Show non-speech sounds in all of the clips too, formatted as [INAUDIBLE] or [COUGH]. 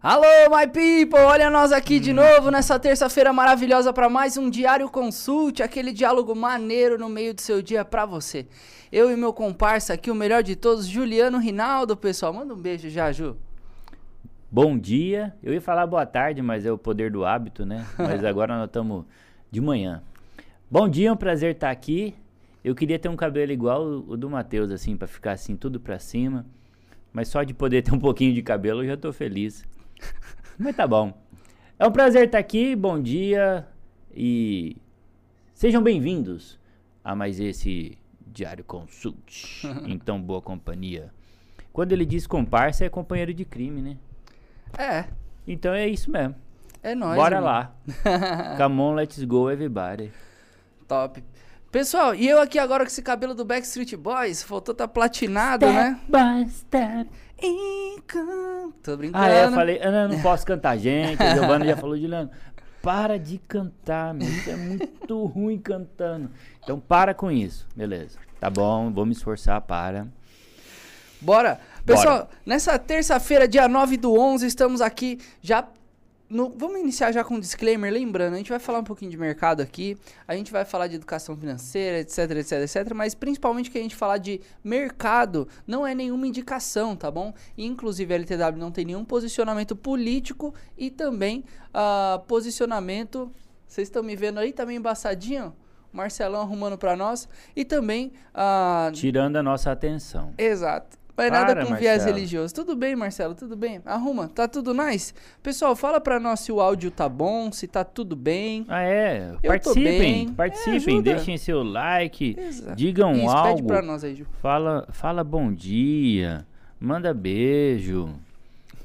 Alô, my people! Olha nós aqui de novo nessa terça-feira maravilhosa para mais um Diário Consulte, aquele diálogo maneiro no meio do seu dia para você. Eu e meu comparsa aqui, o melhor de todos, Juliano Rinaldo, pessoal. Manda um beijo já, Ju. Bom dia. Eu ia falar boa tarde, mas é o poder do hábito, né? [LAUGHS] Mas agora nós estamos de manhã. Bom dia, é um prazer estar aqui. Eu queria ter um cabelo igual o do Matheus, assim, para ficar assim, tudo para cima. Mas só de poder ter um pouquinho de cabelo eu já tô feliz. Mas tá bom. É um prazer estar aqui, bom dia e sejam bem-vindos a mais esse Diário Consult [LAUGHS] em tão boa companhia. Quando ele diz comparsa, é companheiro de crime, né? É, Então é isso mesmo. é nóis. Bora irmão. lá. [LAUGHS] Come on, let's go, everybody. Top. Pessoal, e eu aqui agora com esse cabelo do Backstreet Boys, faltou tá platinado, né? by step. Encanto. Tô brincando. Ah, é, eu falei, eu não, não posso cantar, gente. A Giovana já falou, Juliano, para de cantar, meu. Isso é muito ruim cantando. Então para com isso, beleza. Tá bom, vou me esforçar para. Bora! Pessoal, nessa terça-feira, dia 9 do 11, estamos aqui já. No- vamos iniciar já com um disclaimer. Lembrando, a gente vai falar um pouquinho de mercado aqui, a gente vai falar de educação financeira, etc, etc, etc. Mas principalmente que a gente falar de mercado não é nenhuma indicação, tá bom? E, inclusive a LTW não tem nenhum posicionamento político e também ah, posicionamento. Vocês estão me vendo aí? Tá meio embaçadinho? O Marcelão arrumando pra nós. E também. ah, Tirando a nossa atenção. Exato. Para, nada com viés Marcelo. religioso. Tudo bem, Marcelo, tudo bem. Arruma, tá tudo nice? Pessoal, fala pra nós se o áudio tá bom, se tá tudo bem. Ah, é? tô Participem, bem. É, participem, ajuda. deixem seu like, Exato. digam Isso, pede algo. pra nós aí, Ju. Fala, fala bom dia, manda beijo,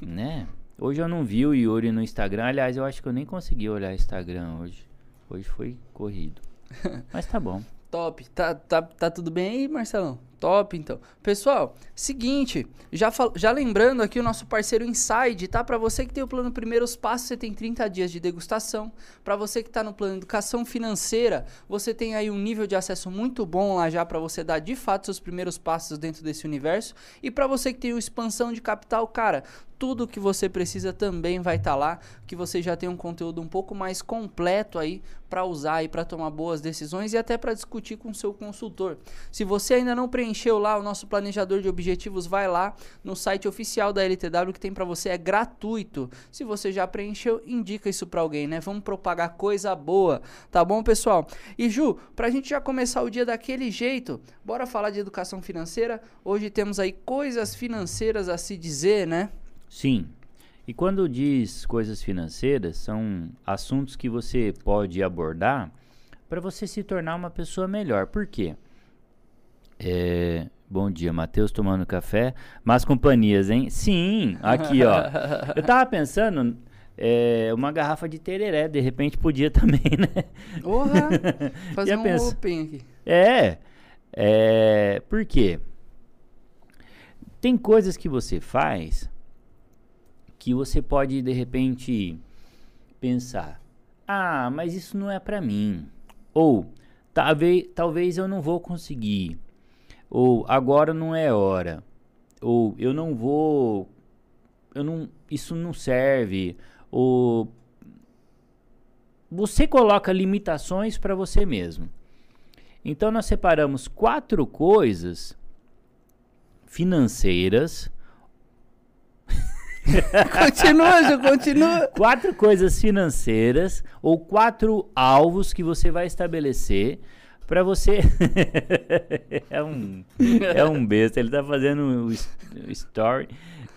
né? Hoje eu não vi o Yuri no Instagram. Aliás, eu acho que eu nem consegui olhar Instagram hoje. Hoje foi corrido. [LAUGHS] Mas tá bom. Top. Tá, tá, tá tudo bem aí, Marcelão? Top, então. Pessoal, seguinte, já, já lembrando aqui o nosso parceiro Inside, tá? Pra você que tem o plano Primeiros Passos, você tem 30 dias de degustação. Pra você que tá no plano Educação Financeira, você tem aí um nível de acesso muito bom lá já pra você dar de fato seus primeiros passos dentro desse universo. E pra você que tem o Expansão de Capital, cara, tudo que você precisa também vai estar lá, que você já tem um conteúdo um pouco mais completo aí para usar e para tomar boas decisões e até para discutir com o seu consultor. Se você ainda não preencheu lá o nosso planejador de objetivos, vai lá no site oficial da LTW que tem para você, é gratuito. Se você já preencheu, indica isso para alguém, né? Vamos propagar coisa boa, tá bom, pessoal? E Ju, pra gente já começar o dia daquele jeito, bora falar de educação financeira. Hoje temos aí coisas financeiras a se dizer, né? Sim. E quando diz coisas financeiras, são assuntos que você pode abordar para você se tornar uma pessoa melhor. Por quê? É, bom dia, Matheus, tomando café. Mas companhias, hein? Sim, aqui, ó. Eu tava pensando, é, uma garrafa de tereré, de repente podia [LAUGHS] também, né? Porra! [LAUGHS] Fazer um pensa? open aqui. É, é, por quê? Tem coisas que você faz que você pode de repente pensar: "Ah, mas isso não é pra mim". Ou talvez talvez eu não vou conseguir. Ou agora não é hora. Ou eu não vou eu não isso não serve. Ou você coloca limitações para você mesmo. Então nós separamos quatro coisas financeiras, [LAUGHS] Continua, Ju, continua. quatro coisas financeiras ou quatro alvos que você vai estabelecer para você [LAUGHS] é um é um besta, ele tá fazendo o o story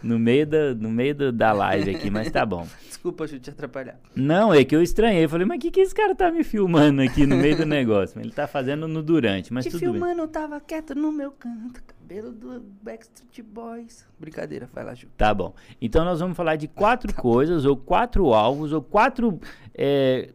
no meio da no meio do- da live aqui, mas tá bom. [LAUGHS] Desculpa, Ju, te atrapalhar. Não, é que eu estranhei, eu falei, mas que que esse cara tá me filmando aqui no meio do negócio? Ele tá fazendo no durante, mas Te tudo bem. filmando, eu tava quieto no meu canto. Cabelo do Backstreet Boys. Brincadeira, vai lá, Ju. Tá bom. Então nós vamos falar de quatro coisas, ou quatro alvos, ou quatro é,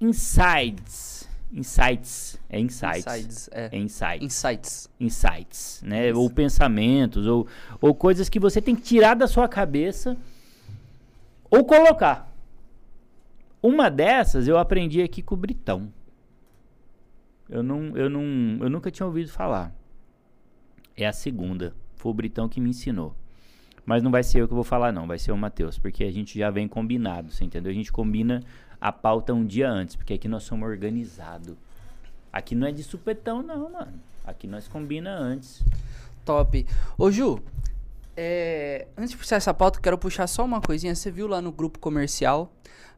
insights. Insights. É insights. Insides, é. É insights. Insights. Insights, né? Isso. Ou pensamentos, ou, ou coisas que você tem que tirar da sua cabeça ou colocar. Uma dessas eu aprendi aqui com o Britão. Eu, não, eu, não, eu nunca tinha ouvido falar. É a segunda. Foi o Britão que me ensinou. Mas não vai ser eu que vou falar, não. Vai ser o Matheus, porque a gente já vem combinado, você entendeu? A gente combina a pauta um dia antes, porque aqui nós somos organizados. Aqui não é de supetão, não, mano. Aqui nós combina antes. Top. Ô, Ju, é, antes de puxar essa pauta, quero puxar só uma coisinha. Você viu lá no grupo comercial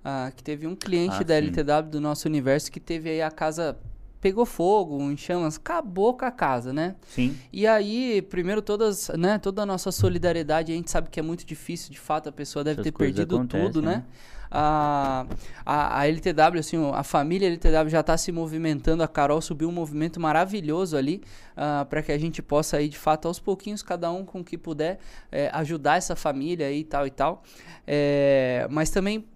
ah, que teve um cliente Ah, da sim. LTW do nosso universo que teve aí a casa pegou fogo, em chamas, acabou com a casa, né? Sim. E aí, primeiro todas, né, toda a nossa solidariedade, a gente sabe que é muito difícil, de fato, a pessoa deve Essas ter perdido acontecem, tudo, né? né? A, a, a LTW, assim, a família LTW já está se movimentando, a Carol subiu um movimento maravilhoso ali para que a gente possa aí, de fato, aos pouquinhos, cada um com o que puder, eh, ajudar essa família aí e tal e tal. Eh, mas também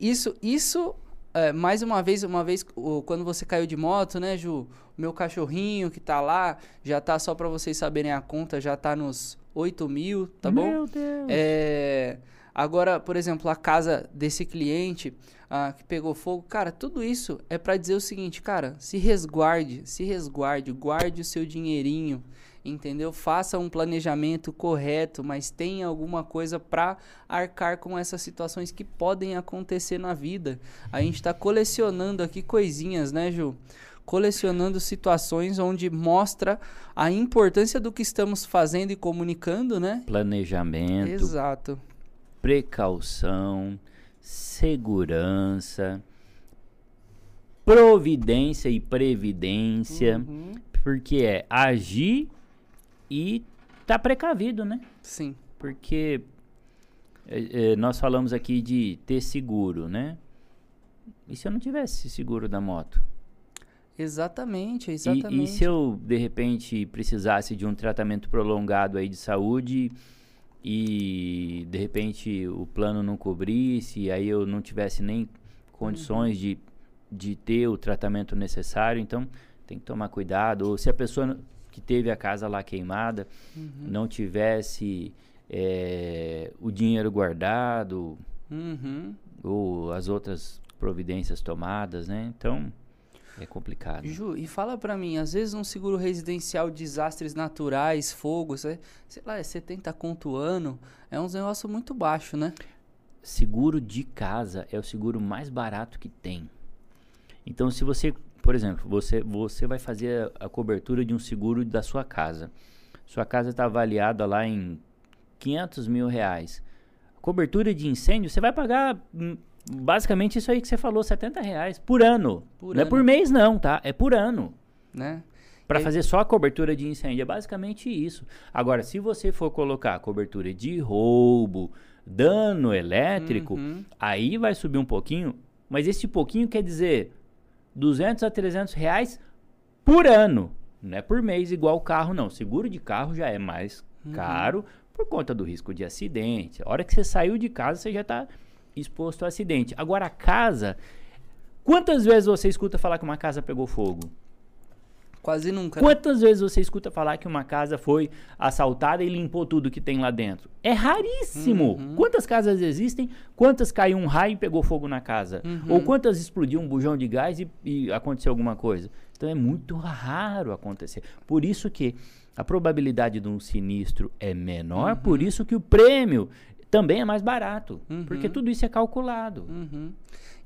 isso, isso é, mais uma vez, uma vez, quando você caiu de moto, né, Ju? Meu cachorrinho que tá lá, já tá, só pra vocês saberem a conta, já tá nos 8 mil, tá bom? Meu Deus. É, agora, por exemplo, a casa desse cliente ah, que pegou fogo, cara, tudo isso é pra dizer o seguinte, cara, se resguarde, se resguarde, guarde o seu dinheirinho, entendeu? Faça um planejamento correto, mas tenha alguma coisa pra arcar com essas situações que podem acontecer na vida. A gente tá colecionando aqui coisinhas, né, Ju? Colecionando situações onde mostra a importância do que estamos fazendo e comunicando, né? Planejamento, Exato. Precaução, segurança, providência e previdência, Uhum. porque é agir e tá precavido, né? Sim. Porque é, é, nós falamos aqui de ter seguro, né? E se eu não tivesse seguro da moto? Exatamente, E- exatamente. E, se eu, de repente, precisasse de um tratamento prolongado aí de saúde e, de repente, o plano não cobrisse, aí eu não tivesse nem condições de, de ter o tratamento necessário, então tem que tomar cuidado. Ou se a pessoa que teve a casa lá queimada Uhum. não tivesse eh, o dinheiro guardado Uhum. ou as outras providências tomadas, né? Então, é complicado. Ju, e fala pra mim, às vezes um seguro residencial, desastres naturais, fogos, é, sei lá, é 70 conto ano, é um negócio muito baixo, né? Seguro de casa é o seguro mais barato que tem. Então, se você, por exemplo, você, você vai fazer a, a cobertura de um seguro da sua casa. Sua casa está avaliada lá em 500 mil reais. Cobertura de incêndio, você vai pagar basicamente isso aí que você falou, 70 reais por ano. Por não é ano. por mês não, tá? É por ano. né? Para fazer só a cobertura de incêndio, é basicamente isso. Agora, se você for colocar cobertura de roubo, dano elétrico, Uhum. aí vai subir um pouquinho, mas esse pouquinho quer dizer 200 a 300 reais por ano, não é por mês igual carro não. Seguro de carro já é mais Uhum. caro por conta do risco de acidente. A hora que você saiu de casa, você já está exposto a acidente. Agora, a casa... Quantas vezes você escuta falar que uma casa pegou fogo? Quase nunca. né? Quantas vezes você escuta falar que uma casa foi assaltada e limpou tudo que tem lá dentro? É raríssimo. Uhum. Quantas casas existem? Quantas caiu um raio e pegou fogo na casa? Uhum. Ou quantas explodiu um bujão de gás e, e aconteceu alguma coisa? Então é muito raro acontecer. Por isso que a probabilidade de um sinistro é menor, por isso que o prêmio também é mais barato. Uhum. Porque tudo isso é calculado. Uhum.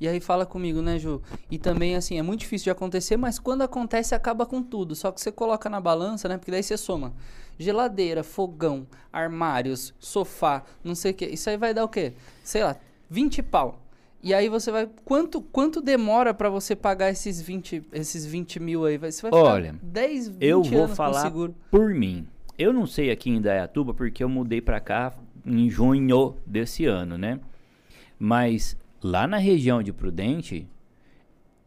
E aí fala comigo, né, Ju? E também, assim, é muito difícil de acontecer, mas quando acontece, acaba com tudo. Só que você coloca na balança, né? Porque daí você soma geladeira, fogão, armários, sofá, não sei o quê. Isso aí vai dar o quê? Sei lá, 20 pau. E aí você vai. Quanto, quanto demora pra você pagar esses 20, esses 20 mil aí? Você vai ficar Olha, 10, 20 Eu vou falar seguro. por mim. Eu não sei aqui em Dayatuba porque eu mudei pra cá em junho desse ano, né? Mas lá na região de Prudente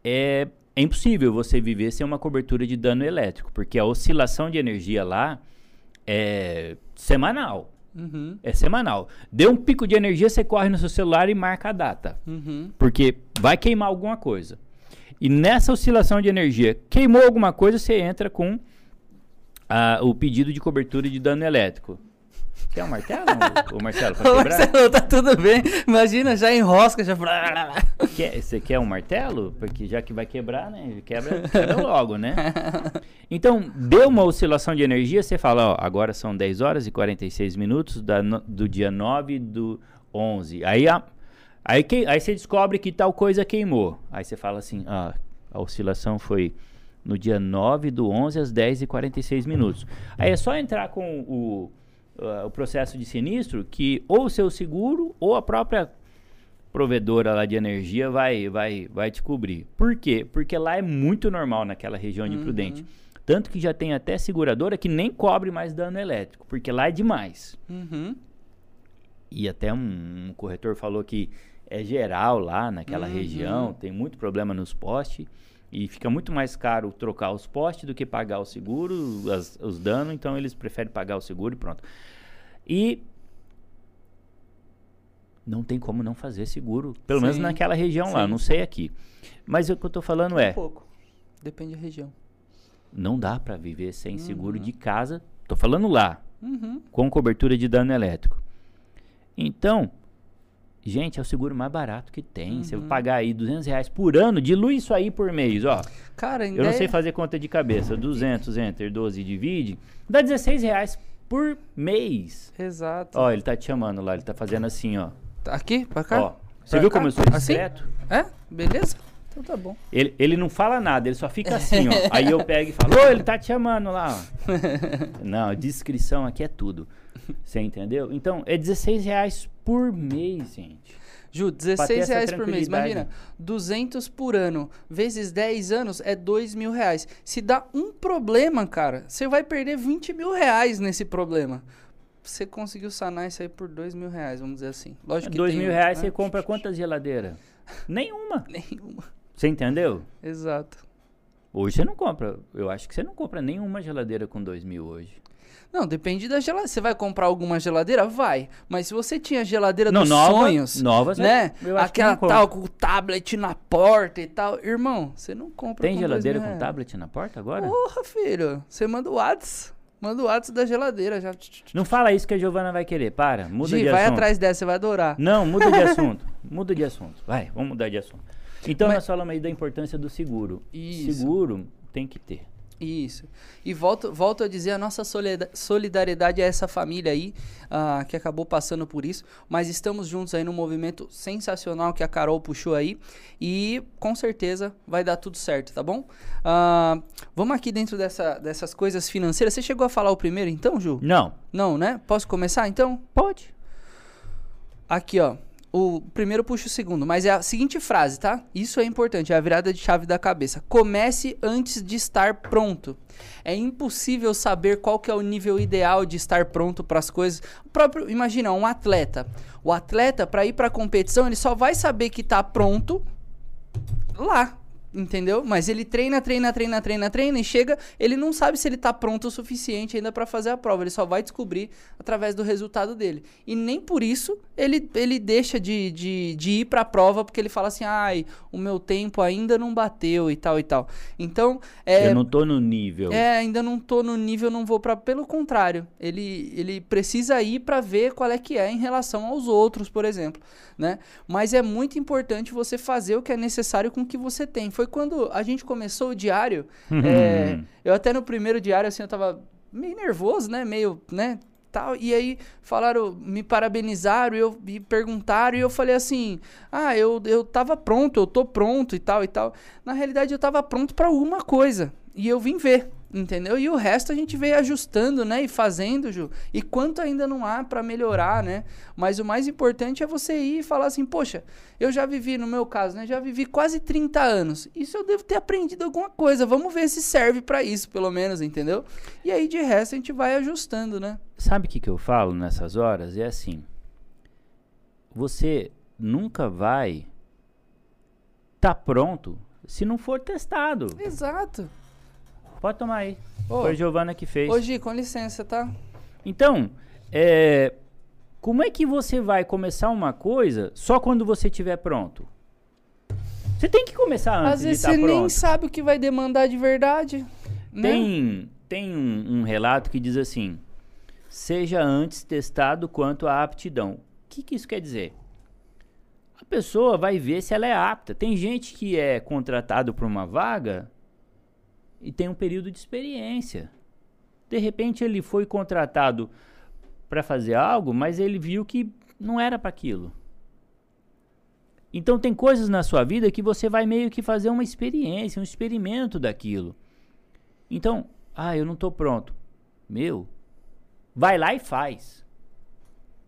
é, é impossível você viver sem uma cobertura de dano elétrico, porque a oscilação de energia lá é semanal. Uhum, É semanal. Deu um pico de energia, você corre no seu celular e marca a data. uhum. Porque vai queimar alguma coisa. E nessa oscilação de energia, queimou alguma coisa, você entra com ah, o pedido de cobertura de dano elétrico. Quer um martelo, [LAUGHS] Marcelo, pra Ô, quebrar? Marcelo, tá tudo bem. Imagina, já enrosca, já. Quer, você quer um martelo? Porque já que vai quebrar, né? Quebra, quebra logo, né? [LAUGHS] Então, deu uma oscilação de energia, você fala, ó, agora são 10 horas e 46 minutos da do dia 9 do 11. Aí, a, aí, que, aí você descobre que tal coisa queimou. Aí você fala assim, ah, a oscilação foi no dia 9 do 11 às 10 e 46 minutos. Aí é só entrar com o, ah, o processo de sinistro que ou o seu seguro ou a própria provedora lá de energia vai, vai, vai te cobrir. Por quê? Porque lá é muito normal naquela região de Prudente. Tanto que já tem até seguradora que nem cobre mais dano elétrico, porque lá é demais. Uhum. E até um, um corretor falou que é geral lá naquela Uhum. região, tem muito problema nos postes. E fica muito mais caro trocar os postes do que pagar o seguro, as- os danos, então eles preferem pagar o seguro e pronto. E não tem como não fazer seguro, pelo menos Sim, naquela região lá, sim. não sei aqui. Mas o que eu tô falando Um é, pouco. Depende da região. não dá para viver sem seguro de casa. Tô falando lá, Uhum. com cobertura de dano elétrico. Então, gente, é o seguro mais barato que tem. Você vai Uhum. pagar aí 200 reais por ano, dilui isso aí por mês, ó. Cara, Eu não sei fazer conta de cabeça. 200 enter 12 divide, dá 16 reais por mês. Exato. Ó, ele tá te chamando lá, ele tá fazendo assim, ó. Tá Aqui? Pra cá? Ó, você Pra viu cá? como eu sou Assim? discreto? É? Beleza? Então tá bom. Ele, ele não fala nada, ele só fica assim, ó. [LAUGHS] Aí eu pego e falo, ô, ele tá te chamando lá, ó. [LAUGHS] Não, descrição aqui é tudo. Você entendeu? Então, é 16 reais por mês, gente. Ju, ter 16 essa reais por mês. Imagina, 200 por ano, vezes 10 anos, é 2 mil reais. Se dá um problema, cara, você vai perder 20 mil reais nesse problema. Você conseguiu sanar isso aí por 2 mil reais, vamos dizer assim. Lógico que 2 tem mil um- reais né? você compra quantas geladeiras? [LAUGHS] Nenhuma. Nenhuma. Você entendeu? Exato. Hoje você não compra. Eu acho que você não compra nenhuma geladeira com 2 mil hoje. Não, depende da geladeira. Você vai comprar alguma geladeira? Vai. Mas se você tinha geladeira Não, dos nova- sonhos, novas, né? que Aquela tal com o tablet na porta e tal. Irmão, você não compra Tem com geladeira com reais. tablet na porta agora? Porra, filho. Você manda o WhatsApp. Manda o WhatsApp da geladeira já. Não fala isso que a Giovana vai querer. Para, muda Gi, de vai assunto. atrás dessa, você vai adorar. Não, muda de [LAUGHS] assunto. muda de assunto. Vai, vamos mudar de assunto. Então Mas- nós falamos aí da importância do seguro. Isso. Seguro tem que ter. Isso. E volto, volto a dizer, a nossa solida- solidariedade a essa família aí, ah, que acabou passando por isso. Mas estamos juntos aí num movimento sensacional que a Carol puxou aí. E com certeza vai dar tudo certo, tá bom? Ah, vamos aqui dentro dessa, dessas coisas financeiras. Você chegou a falar o primeiro então, Ju? Não, Não, né? Posso começar então? pode. Aqui, ó. O primeiro puxa o segundo, mas é a seguinte frase, tá? Isso é importante, é a virada de chave da cabeça. Comece antes de estar pronto. É impossível saber qual que é o nível ideal de estar pronto para as coisas. O próprio, imagina, um atleta. O atleta para ir para a competição, ele só vai saber que tá pronto lá, entendeu? Mas ele treina, treina, treina, treina, treina e chega, ele não sabe se ele tá pronto o suficiente ainda pra fazer a prova, ele só vai descobrir através do resultado dele. E nem por isso ele, ele deixa de, de, de ir pra prova porque ele fala assim, ai, o meu tempo ainda não bateu e tal e tal. Então, é, Eu não tô no nível. é, ainda não tô no nível, não vou pra. Pelo contrário, ele, ele precisa ir pra ver qual é que é em relação aos outros, por exemplo, né? Mas é muito importante você fazer o que é necessário com o que você tem. Foi quando a gente começou o diário, é, eu até no primeiro diário, assim, eu tava meio nervoso, né? Meio, né? Tal, e aí falaram, me parabenizaram e, eu, e perguntaram, e eu falei assim: ah, eu, eu tava pronto, eu tô pronto e tal e tal. Na realidade, eu tava pronto pra uma coisa, e eu vim ver, entendeu? E o resto a gente veio ajustando, né? E fazendo, Ju. E quanto ainda não há pra melhorar, né? Mas o mais importante é você ir e falar assim: poxa, eu já vivi, no meu caso, né? Já vivi quase 30 anos. Isso eu devo ter aprendido alguma coisa. Vamos ver se serve pra isso, pelo menos, entendeu? E aí, de resto, a gente vai ajustando, né? Sabe o que, que eu falo nessas horas? É assim. Você nunca vai tá pronto se não for testado. Exato. Pode tomar aí. Ô, Foi a Giovana que fez. Ô, Gi, com licença, tá? Então, é, como é que você vai começar uma coisa só quando você estiver pronto? Você tem que começar antes Às de vezes estar você nem pronto. sabe o que vai demandar de verdade. Né? Tem, tem um, um relato que diz assim: seja antes testado quanto à aptidão. O que, que isso quer dizer? A pessoa vai ver se ela é apta. Tem gente que é contratado para uma vaga e tem um período de experiência. De repente ele foi contratado para fazer algo, mas ele viu que não era para aquilo. Então tem coisas na sua vida que você vai meio que fazer uma experiência, um experimento daquilo. Então, ah, eu não estou pronto. Meu, vai lá e faz.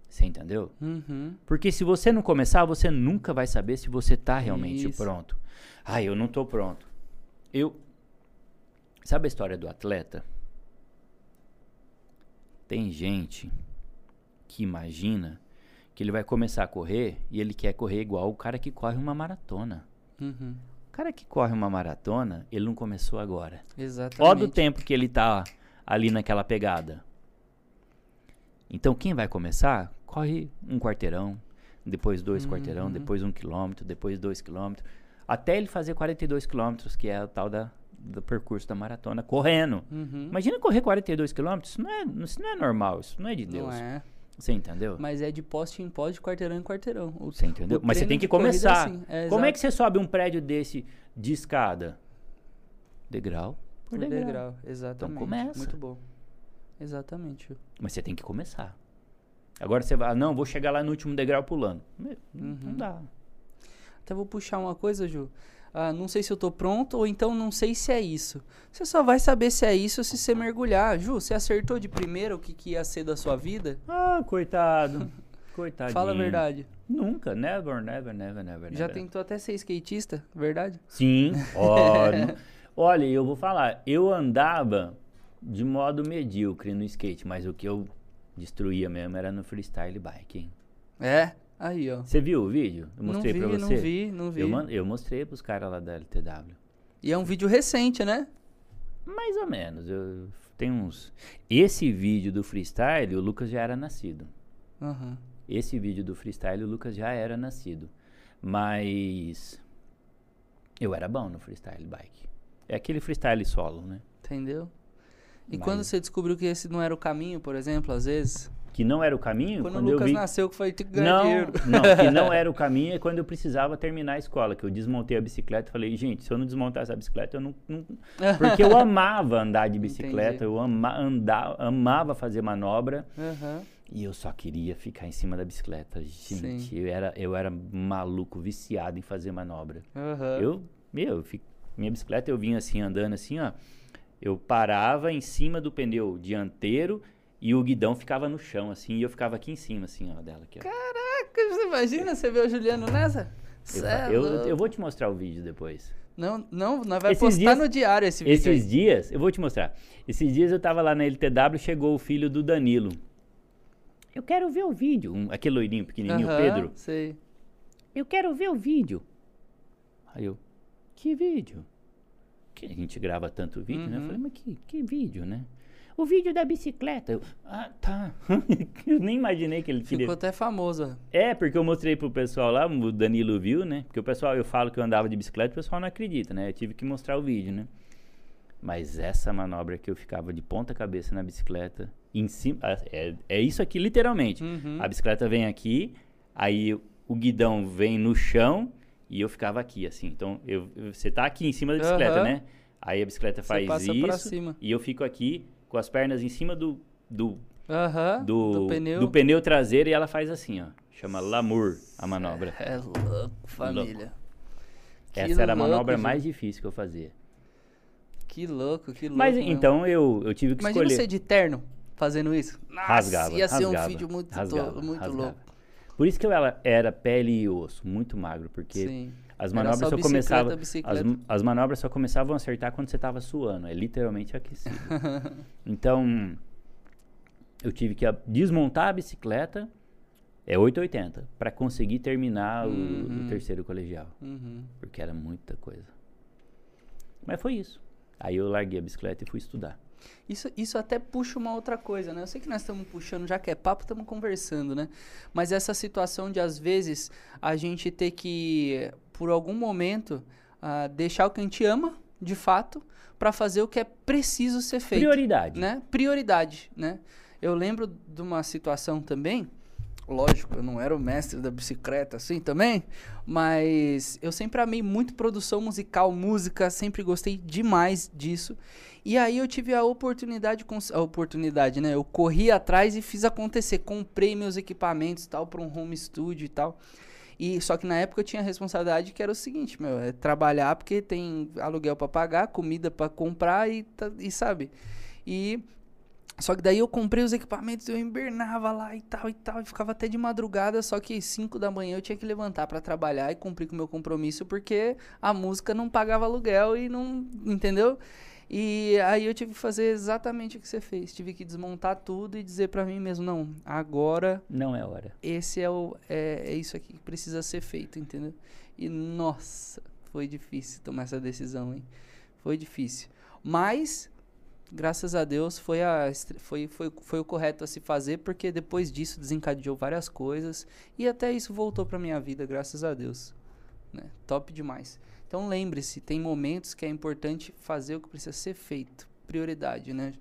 Você entendeu? Uhum. Porque se você não começar, você nunca vai saber se você está realmente Isso. pronto. Ah, eu não estou pronto. Eu Sabe a história do atleta? Tem gente que imagina que ele vai começar a correr e ele quer correr igual o cara que corre uma maratona. Uhum. O cara que corre uma maratona, ele não começou agora. Exatamente. Ó do tempo que ele tá ali naquela pegada. Então quem vai começar, corre um quarteirão, depois dois quarteirão, Uhum. depois um quilômetro, depois dois quilômetros, até ele fazer 42 quilômetros, que é o tal da, do percurso da maratona, correndo. Uhum. Imagina correr 42 quilômetros, isso não, é, isso não é normal, isso não é de Deus. Não é. Você entendeu? Mas é de poste em poste, de quarteirão em quarteirão. O- Você entendeu? Mas você tem que é começar. assim, é, Como é que você sobe um prédio desse de escada? Degrau por, Por degrau. degrau. Exatamente. começa. Muito bom. Exatamente. Mas você tem que começar. Agora você vai, ah, não, vou chegar lá no último degrau pulando. Meu, Não Uhum. dá. Até vou puxar uma coisa, Ju. Ah, não sei se eu tô pronto ou então não sei se é isso. Você só vai saber se é isso se você mergulhar. Ju, você acertou de primeira o que, que ia ser da sua vida? Ah, coitado. [LAUGHS] Coitadinho. Fala a verdade. Nunca, never, never, never, never. Já never. tentou até ser skatista, verdade? Sim. [LAUGHS] Olha, olha, eu vou falar. Eu andava de modo medíocre no skate, mas o que eu destruía mesmo era no freestyle bike, hein? É? Aí, ó. Você viu o vídeo? Eu mostrei não vi, pra você. não vi, não vi. Eu, man- eu mostrei pros caras lá da LTW. E é um vídeo recente, né? Mais ou menos. Eu tenho uns. Esse vídeo do freestyle, o Lucas já era nascido. Aham. Esse vídeo do freestyle, o Lucas já era nascido. Mas. Eu era bom no freestyle bike. É aquele freestyle solo, né? Entendeu? E Mas- quando você descobriu que esse não era o caminho, por exemplo, às vezes? Que não era o caminho. Quando, quando o eu Lucas vi... nasceu, que foi ter que ganhar Não, dinheiro. não, que não [LAUGHS] era o caminho é quando eu precisava terminar a escola, que eu desmontei a bicicleta e falei, gente, se eu não desmontar essa bicicleta, eu não. não- [LAUGHS] Porque eu amava andar de bicicleta, Entendi. eu ama, andar, amava fazer manobra Aham. e eu só queria ficar em cima da bicicleta. Gente, Sim. eu era, eu era maluco, viciado em fazer manobra. Aham. Eu, meu, eu fi- minha bicicleta eu vinha assim, andando assim, ó. Eu parava em cima do pneu dianteiro e o guidão ficava no chão, assim, e eu ficava aqui em cima, assim, ó, dela aqui, ó. Caraca, você imagina você ver o Juliano nessa? Eu, é eu, eu vou te mostrar o vídeo depois. Não, não, nós vai Esses postar dias- no diário esse vídeo. Esses aí. dias, eu vou te mostrar. Esses dias eu tava lá na LTW, chegou o filho do Danilo. Eu quero ver o vídeo. Um- aquele loirinho pequenininho, o Aham, Pedro. Sei. Eu quero ver o vídeo. Aí eu, que vídeo? Que a gente grava tanto vídeo, né? Eu Uhum. falei, mas que, que vídeo, né? O vídeo da bicicleta. Eu, ah, tá. [LAUGHS] eu nem imaginei que ele queria. Ficou até famoso. ó. É, porque eu mostrei pro pessoal lá, o Danilo viu, né? Porque o pessoal, eu falo que eu andava de bicicleta, o pessoal não acredita, né? Eu tive que mostrar o vídeo, né? Mas essa manobra que eu ficava de ponta cabeça na bicicleta, em cima, ah, é, é isso aqui literalmente. Uhum. A bicicleta vem aqui, aí o guidão vem no chão e eu ficava aqui, assim. Então, eu, você tá aqui em cima da bicicleta, Aham. né? Aí a bicicleta faz isso e eu fico aqui com as pernas em cima do, do, do, do pneu. do pneu traseiro e ela faz assim, ó. Chama Lamour a manobra. É louco, família. Que Essa era a louco, manobra gente. mais difícil que eu fazia. Que louco, que louco. Mas mesmo. então eu, eu tive que Imagina escolher. você de terno fazendo isso. Nossa, rasgava, ia ser um rasgava, vídeo muito, to- rasgava, muito rasgava. louco. Por isso que eu era, era pele e osso, muito magro, porque Sim. As manobras só só, começavam. As, as manobras só começavam a acertar quando você estava suando, é literalmente aquecido. [LAUGHS] então, eu tive que desmontar a bicicleta, é 880, para conseguir terminar o- Uhum. o terceiro colegial. Uhum. porque era muita coisa. Mas foi isso. Aí eu larguei a bicicleta e fui estudar. Isso, isso até puxa uma outra coisa, né? Eu sei que nós estamos puxando, já que é papo, estamos conversando, né? Mas essa situação de, às vezes, a gente ter que, por algum momento, ah, deixar o que a gente ama, de fato, para fazer o que é preciso ser feito. Prioridade. né? Prioridade, né? Eu lembro de uma situação também. Lógico, eu não era o mestre da bicicleta assim também, mas eu sempre amei muito produção musical, música, sempre gostei demais disso. E aí eu tive a oportunidade, a oportunidade, né? Eu corri atrás e fiz acontecer, comprei meus equipamentos, tal, para um home studio e tal. E só que na época eu tinha a responsabilidade que era o seguinte, meu, é trabalhar porque tem aluguel para pagar, comida para comprar e, e sabe? E só que daí eu comprei os equipamentos, eu invernava lá e tal e tal, e ficava até de madrugada, só que 5 da manhã eu tinha que levantar para trabalhar e cumprir com o meu compromisso, porque a música não pagava aluguel e não, entendeu? E aí eu tive que fazer exatamente o que você fez. Tive que desmontar tudo e dizer para mim mesmo, não, agora... Não é hora. Esse é, o, é, é isso aqui que precisa ser feito, entendeu? E, nossa, foi difícil tomar essa decisão, hein? Foi difícil. Mas, graças a Deus, foi, a, foi, foi, foi o correto a se fazer, porque depois disso desencadeou várias coisas. E até isso voltou pra minha vida, graças a Deus. Né? Top demais. Então lembre-se, tem momentos que é importante fazer o que precisa ser feito. Prioridade, né?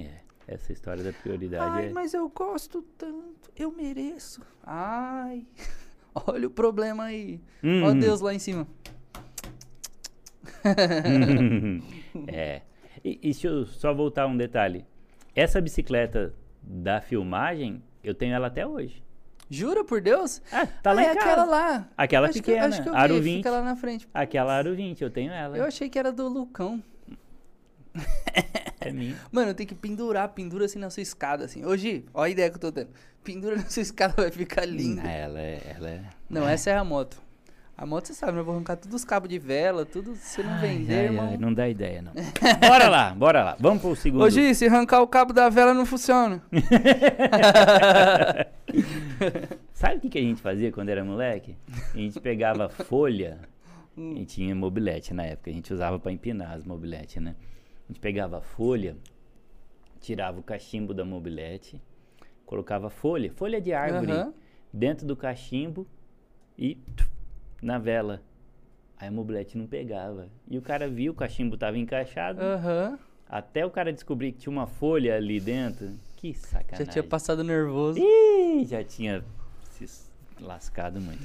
É, essa história da prioridade Ai, é... mas eu gosto tanto, eu mereço. Ai, [LAUGHS] olha o problema aí. Hum. Ó Deus lá em cima. [LAUGHS] é. E, e deixa eu só voltar um detalhe. Essa bicicleta da filmagem, eu tenho ela até hoje. Jura por Deus? Ah, tá lá ah, em é casa. aquela lá. Aquela acho pequena, que, acho que eu Aro vi, 20. Fica lá na frente. Aquela Aro 20, eu tenho ela. Eu achei que era do Lucão. É minha. [LAUGHS] Mano, tenho que pendurar, pendura assim na sua escada, assim. Hoje, ó a ideia que eu tô dando. Pendura na sua escada, [LAUGHS] vai ficar lindo. Ela é. Ela é... Não, essa é a moto. A moto, você sabe, né? eu vou arrancar todos os cabos de vela, tudo. Se não vender, ai, irmão. Ai, não dá ideia, não. bora lá, bora lá. Vamos pro [LAUGHS] segundo. Gi, se arrancar o cabo da vela, não funciona. [LAUGHS] Sabe o que, que a gente fazia quando era moleque? A gente pegava folha. Hum. E tinha mobilete na época. A gente usava para empinar as mobiletes, né? A gente pegava folha, tirava o cachimbo da mobilete, colocava folha, folha de árvore, uhum. dentro do cachimbo e na vela. Aí a mobilete não pegava. E o cara viu o cachimbo tava encaixado. Uhum. Até o cara descobrir que tinha uma folha ali dentro. Que sacanagem. Já tinha passado nervoso. Ih, já tinha se lascado muito.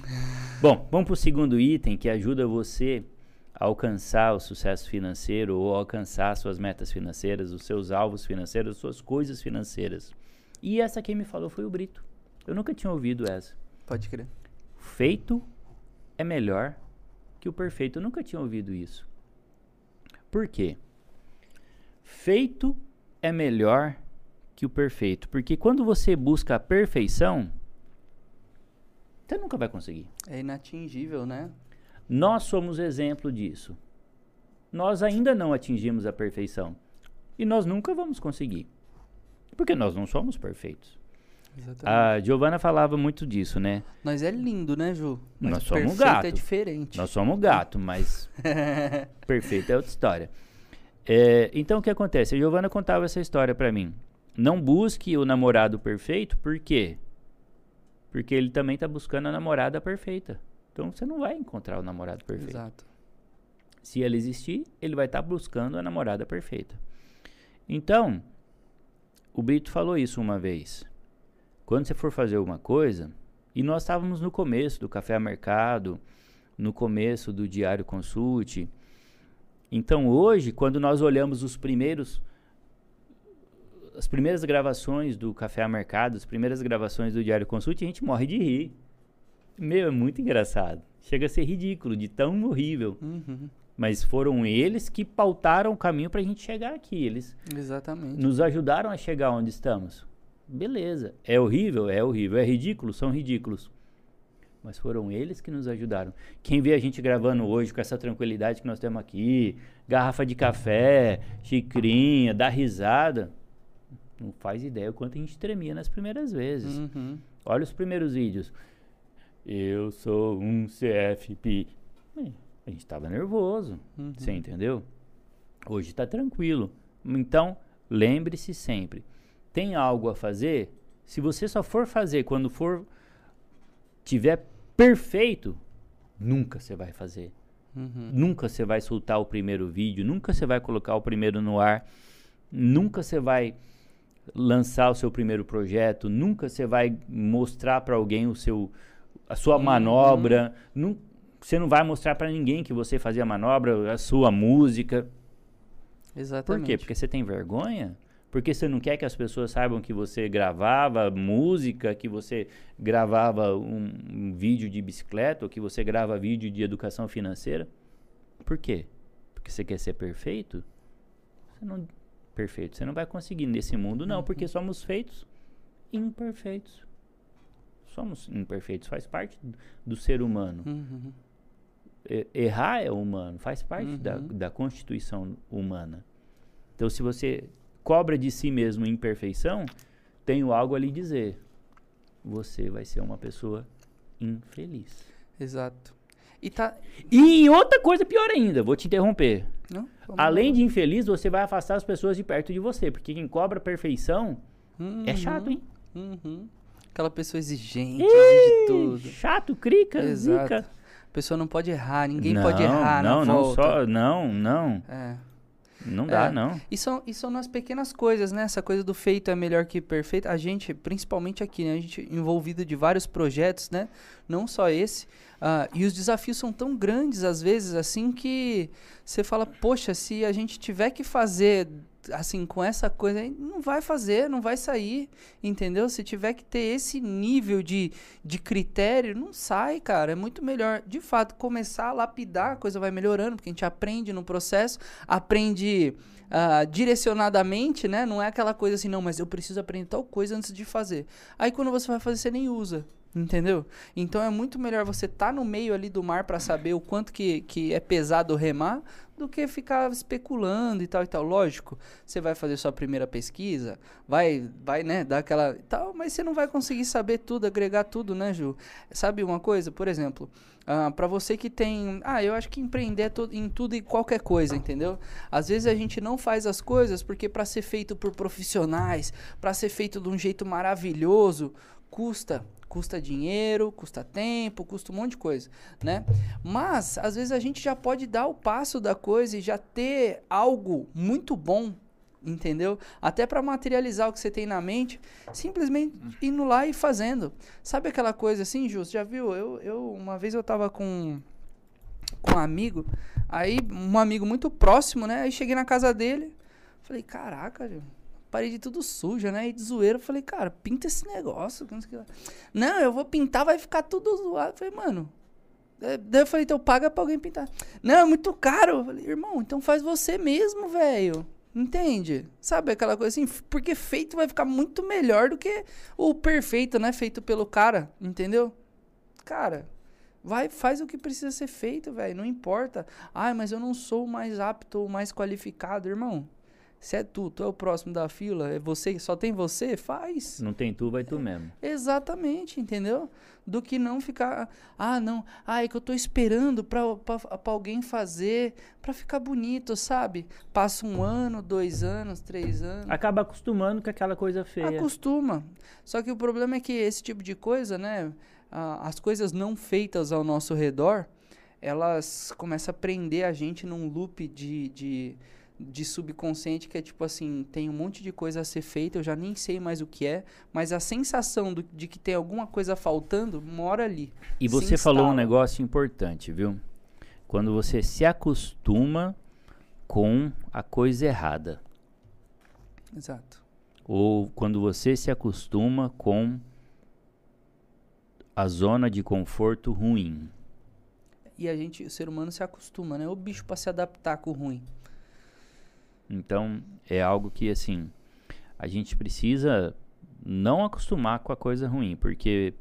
Bom, vamos pro segundo item que ajuda você a alcançar o sucesso financeiro ou alcançar suas metas financeiras, os seus alvos financeiros, suas coisas financeiras. E essa quem me falou foi o Brito. Eu nunca tinha ouvido essa. Pode crer. Feito é melhor que o perfeito. Eu nunca tinha ouvido isso. Por quê? Feito é melhor que o perfeito. Porque quando você busca a perfeição, você nunca vai conseguir. É inatingível, né? Nós somos exemplo disso. Nós ainda não atingimos a perfeição. E nós nunca vamos conseguir. Porque nós não somos perfeitos. Exatamente. A Giovana falava muito disso, né? Nós é lindo, né, Ju? Mas nós somos gato. é diferente. Nós somos gato, mas [LAUGHS] perfeito é outra história. É, então o que acontece? A Giovana contava essa história para mim. Não busque o namorado perfeito, por quê? Porque ele também tá buscando a namorada perfeita. Então você não vai encontrar o namorado perfeito. Exato. Se ele existir, ele vai estar tá buscando a namorada perfeita. Então, o Brito falou isso uma vez. Quando você for fazer uma coisa, e nós estávamos no começo do Café a Mercado, no começo do Diário Consulte. Então hoje, quando nós olhamos os primeiros as primeiras gravações do Café a Mercado, as primeiras gravações do Diário Consulte, a gente morre de rir. Meu, é muito engraçado. Chega a ser ridículo, de tão horrível. Uhum. Mas foram eles que pautaram o caminho para a gente chegar aqui. Eles Exatamente. nos ajudaram a chegar onde estamos. Beleza. É horrível? É horrível. É ridículo? São ridículos. Mas foram eles que nos ajudaram. Quem vê a gente gravando hoje com essa tranquilidade que nós temos aqui, garrafa de café, xicrinha, dá risada, não faz ideia o quanto a gente tremia nas primeiras vezes. Uhum. Olha os primeiros vídeos. Eu sou um CFP. A gente estava nervoso, uhum. você entendeu? Hoje está tranquilo. Então, lembre-se sempre tem algo a fazer, se você só for fazer quando for tiver perfeito, nunca você vai fazer. Uhum. Nunca você vai soltar o primeiro vídeo, nunca você vai colocar o primeiro no ar, nunca você vai lançar o seu primeiro projeto, nunca você vai mostrar para alguém o seu a sua uhum. manobra, nu, você não vai mostrar para ninguém que você fazia a manobra, a sua música. Exatamente. Por quê? Porque você tem vergonha? Porque você não quer que as pessoas saibam que você gravava música, que você gravava um, um vídeo de bicicleta, ou que você grava vídeo de educação financeira? Por quê? Porque você quer ser perfeito? Você não perfeito, você não vai conseguir nesse mundo não, porque uhum. somos feitos imperfeitos. Somos imperfeitos, faz parte do, do ser humano. Uhum. Errar é humano, faz parte uhum. da, da constituição humana. Então, se você cobra de si mesmo imperfeição, tenho algo a lhe dizer. Você vai ser uma pessoa infeliz. Exato. E, tá... e outra coisa pior ainda, vou te interromper. Não, Além de infeliz, você vai afastar as pessoas de perto de você. Porque quem cobra perfeição uhum, é chato, hein? Uhum. Aquela pessoa exigente, exige tudo. Chato, crica, Exato. zica. A pessoa não pode errar, ninguém não, pode errar não, não, volta. Só, não, não. É. Não dá, é. não. E são, e são nas pequenas coisas, né? Essa coisa do feito é melhor que perfeito. A gente, principalmente aqui, né? A gente envolvido de vários projetos, né? Não só esse. Uh, e os desafios são tão grandes, às vezes, assim, que você fala, poxa, se a gente tiver que fazer assim, com essa coisa não vai fazer, não vai sair, entendeu? Se tiver que ter esse nível de, de critério, não sai, cara. É muito melhor, de fato, começar a lapidar, a coisa vai melhorando, porque a gente aprende no processo, aprende uh, direcionadamente, né? Não é aquela coisa assim, não, mas eu preciso aprender tal coisa antes de fazer. Aí quando você vai fazer, você nem usa. Entendeu? Então é muito melhor você estar tá no meio ali do mar para saber o quanto que, que é pesado remar do que ficar especulando e tal e tal. Lógico, você vai fazer sua primeira pesquisa, vai, vai, né, dar aquela tal, mas você não vai conseguir saber tudo, agregar tudo, né, Ju? Sabe uma coisa, por exemplo, uh, ah, para você que tem, ah, eu acho que empreender é em tudo e qualquer coisa, entendeu? Às vezes a gente não faz as coisas porque para ser feito por profissionais, para ser feito de um jeito maravilhoso, custa custa dinheiro, custa tempo, custa um monte de coisa, né? Mas às vezes a gente já pode dar o passo da coisa e já ter algo muito bom, entendeu? Até para materializar o que você tem na mente, simplesmente indo lá e fazendo. Sabe aquela coisa assim, Justo? Já viu? Eu, eu uma vez eu tava com com um amigo, aí um amigo muito próximo, né? Aí cheguei na casa dele, falei, caraca, viu? Parede tudo suja, né? E de zoeira, eu falei, cara, pinta esse negócio. Não, eu vou pintar, vai ficar tudo zoado. Eu falei, mano. É, daí eu falei, então paga pra alguém pintar. Não, é muito caro. Eu falei, irmão, então faz você mesmo, velho. Entende? Sabe aquela coisa assim? Porque feito vai ficar muito melhor do que o perfeito, né? Feito pelo cara, entendeu? Cara, vai, faz o que precisa ser feito, velho. Não importa. Ai, mas eu não sou o mais apto ou mais qualificado, irmão. Se é tu, tu é o próximo da fila, é você, só tem você, faz. Não tem tu, vai tu é, mesmo. Exatamente, entendeu? Do que não ficar, ah, não, ah, é que eu tô esperando pra, pra, pra alguém fazer, pra ficar bonito, sabe? Passa um ano, dois anos, três anos. Acaba acostumando com aquela coisa feia. Acostuma. Só que o problema é que esse tipo de coisa, né, as coisas não feitas ao nosso redor, elas começam a prender a gente num loop de, de de subconsciente que é tipo assim, tem um monte de coisa a ser feita, eu já nem sei mais o que é, mas a sensação do, de que tem alguma coisa faltando mora ali. E você falou um negócio importante, viu? Quando você se acostuma com a coisa errada. Exato. Ou quando você se acostuma com a zona de conforto ruim. E a gente, o ser humano se acostuma, né? O bicho para se adaptar com o ruim. Então, é algo que, assim, a gente precisa não acostumar com a coisa ruim, porque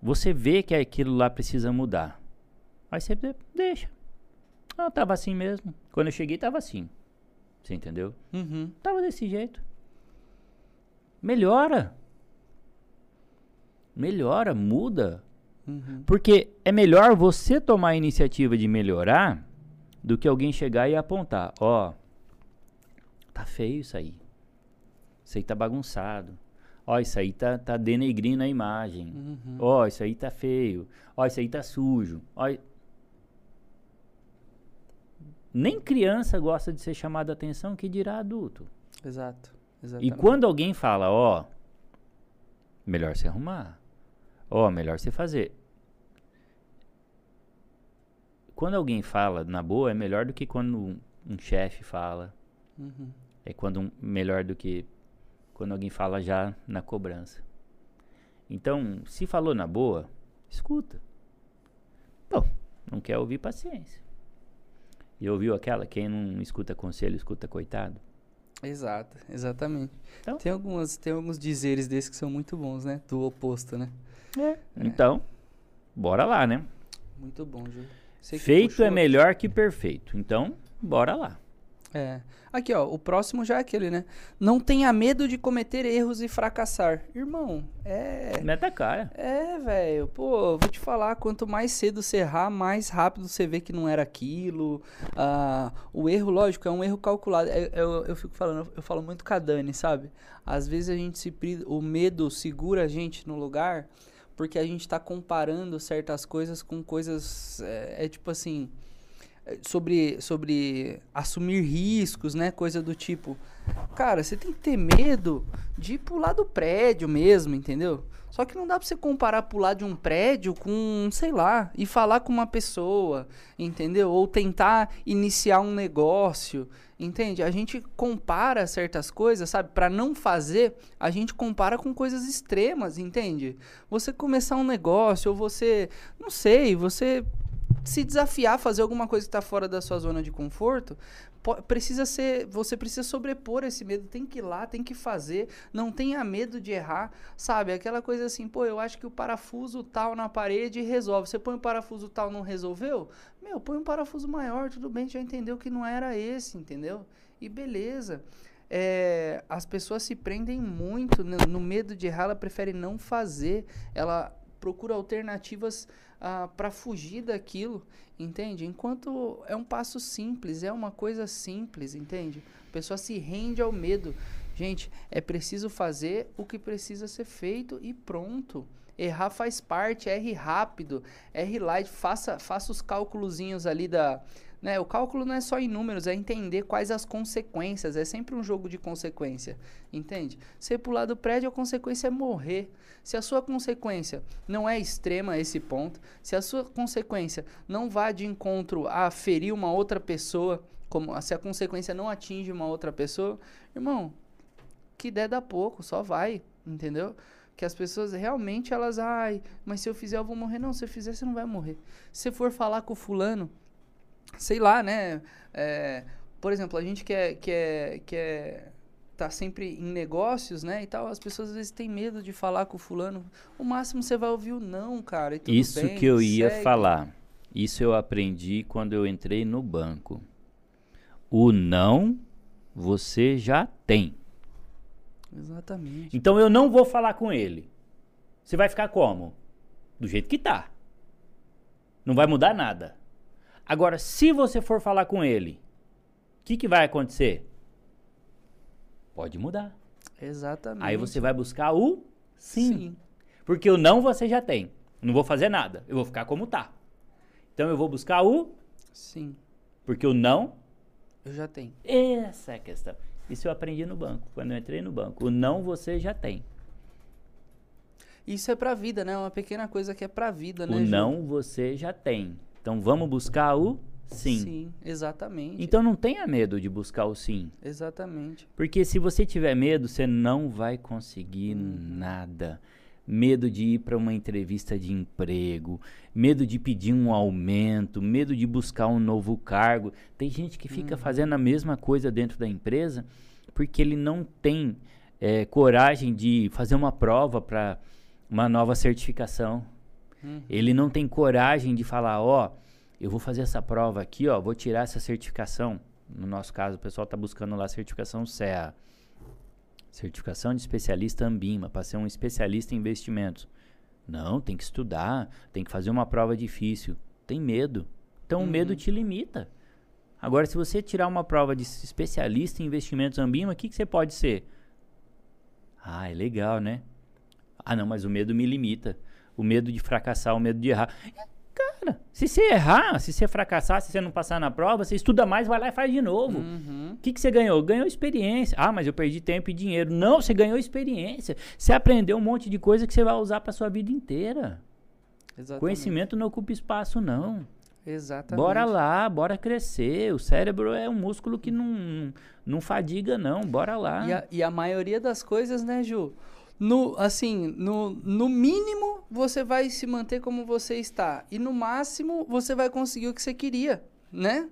você vê que aquilo lá precisa mudar. Aí você deixa. Ah, tava assim mesmo. Quando eu cheguei, tava assim. Você entendeu? Uhum. Tava desse jeito. Melhora. Melhora, muda. Uhum. Porque é melhor você tomar a iniciativa de melhorar do que alguém chegar e apontar: Ó, oh, tá feio isso aí. Isso aí tá bagunçado. Ó, oh, isso aí tá, tá denegrindo a imagem. Uhum. Ó, oh, isso aí tá feio. Ó, isso aí tá sujo. Ó. Nem criança gosta de ser chamada a atenção, que dirá adulto. Exato. E Exatamente. quando alguém fala, ó, melhor se arrumar, ó, melhor se fazer. Quando alguém fala na boa, é melhor do que quando um, um chefe fala. Uhum. É quando um- melhor do que quando alguém fala já na cobrança. Então, se falou na boa, escuta. Bom, não quer ouvir paciência. E ouviu aquela? Quem não escuta conselho, escuta coitado. Exato, exatamente. Então? Tem, algumas, tem alguns dizeres desses que são muito bons, né? Do oposto, né? Então, bora lá, né? Muito bom, Júlio. Feito é melhor que perfeito. Então, bora lá. É. Aqui, ó, o próximo já é aquele, né? Não tenha medo de cometer erros e fracassar. Irmão, é. Meta cara. É, velho. Pô, vou te falar, quanto mais cedo você errar, mais rápido você vê que não era aquilo. Ah, o erro, lógico, é um erro calculado. É- Eu, eu fico falando, eu falo muito com a Dani, sabe? Às vezes a gente se. O medo segura a gente no lugar porque a gente tá comparando certas coisas com coisas. É, é tipo assim. é, Sobre, sobre assumir riscos, né? Coisa do tipo. Cara, você tem que ter medo de pular do prédio mesmo, entendeu? Só que não dá pra você comparar pular de um prédio com, sei lá, e falar com uma pessoa, entendeu? Ou tentar iniciar um negócio, entende? A gente compara certas coisas, sabe? Pra não fazer, a gente compara com coisas extremas, entende? Você começar um negócio, ou você, não sei, você se desafiar a fazer alguma coisa que está fora da sua zona de conforto, precisa ser, você precisa sobrepor esse medo, tem que ir lá, tem que fazer, não tenha medo de errar, sabe? Aquela coisa assim, pô, eu acho que o parafuso tal na parede resolve. Você põe o parafuso tal não resolveu? Meu, põe um parafuso maior, tudo bem, já entendeu que não era esse, entendeu? E beleza. É, as pessoas se prendem muito no, no medo de errar, ela prefere não fazer, ela procura alternativas para fugir daquilo, entende? Enquanto é um passo simples, é uma coisa simples, entende? A pessoa se rende ao medo. Gente, é preciso fazer o que precisa ser feito e pronto. Errar faz parte, erre rápido, erre light, faça, faça os cálculozinhos ali da. Né? O cálculo não é só em números, é entender quais as consequências. É sempre um jogo de consequência, entende? Você pular do prédio, a consequência é morrer. Se a sua consequência não é extrema a esse ponto, se a sua consequência não vá de encontro a ferir uma outra pessoa, como se a consequência não atinge uma outra pessoa, irmão, que der dá pouco, só vai, entendeu? Que as pessoas realmente elas, ai, mas se eu fizer eu vou morrer. Não, se eu fizer você não vai morrer. Se você for falar com o fulano, sei lá, né? É, por exemplo, a gente quer, quer, quer tá sempre em negócios, né? E tal, as pessoas às vezes têm medo de falar com o fulano. O máximo você vai ouvir o não, cara. Isso bem, que eu ia segue. falar. Isso eu aprendi quando eu entrei no banco. O não você já tem. Exatamente. Então eu não vou falar com ele. Você vai ficar como? Do jeito que tá. Não vai mudar nada. Agora, se você for falar com ele, o que, que vai acontecer? Pode mudar. Exatamente. Aí você vai buscar o sim. Porque o não você já tem. Não vou fazer nada. Eu vou ficar como tá. Então eu vou buscar o Sim. porque o não Eu já tenho. essa é a questão. Isso eu aprendi no banco, quando eu entrei no banco. O não você já tem. Isso é pra vida, né? Uma pequena coisa que é pra vida, né? o Ju? não você já tem. Então vamos buscar o sim. Sim, exatamente. Então não tenha medo de buscar o sim. Exatamente. Porque se você tiver medo, você não vai conseguir Uhum. nada. Medo de ir para uma entrevista de emprego, medo de pedir um aumento, medo de buscar um novo cargo. Tem gente que fica fazendo a mesma coisa dentro da empresa porque ele não tem eh, coragem de fazer uma prova para uma nova certificação. Uhum. Ele não tem coragem de falar, ó, eu vou fazer essa prova aqui, ó, vou tirar essa certificação. No nosso caso, o pessoal está buscando lá a certificação CEA. Certificação de especialista Ambima, para ser um especialista em investimentos. Não, tem que estudar, tem que fazer uma prova difícil. Tem medo. Então o medo te limita. Agora, se você tirar uma prova de especialista em investimentos Ambima, o que, que você pode ser? Ah, é legal, né? Ah, não, mas o medo me limita. O medo de fracassar, o medo de errar. Cara. Se você errar, se você fracassar, se você não passar na prova, você estuda mais, vai lá e faz de novo. O Uhum. que, que você ganhou? Ganhou experiência. Ah, mas eu perdi tempo e dinheiro. Não, você ganhou experiência. Você aprendeu um monte de coisa que você vai usar para sua vida inteira. Exatamente. Conhecimento não ocupa espaço, não. Exatamente. Bora lá, bora crescer. O cérebro é um músculo que não, não fadiga, não. Bora lá. E a, e a maioria das coisas, né, Ju? No, assim, no, no mínimo você vai se manter como você está. E no máximo você vai conseguir o que você queria, né?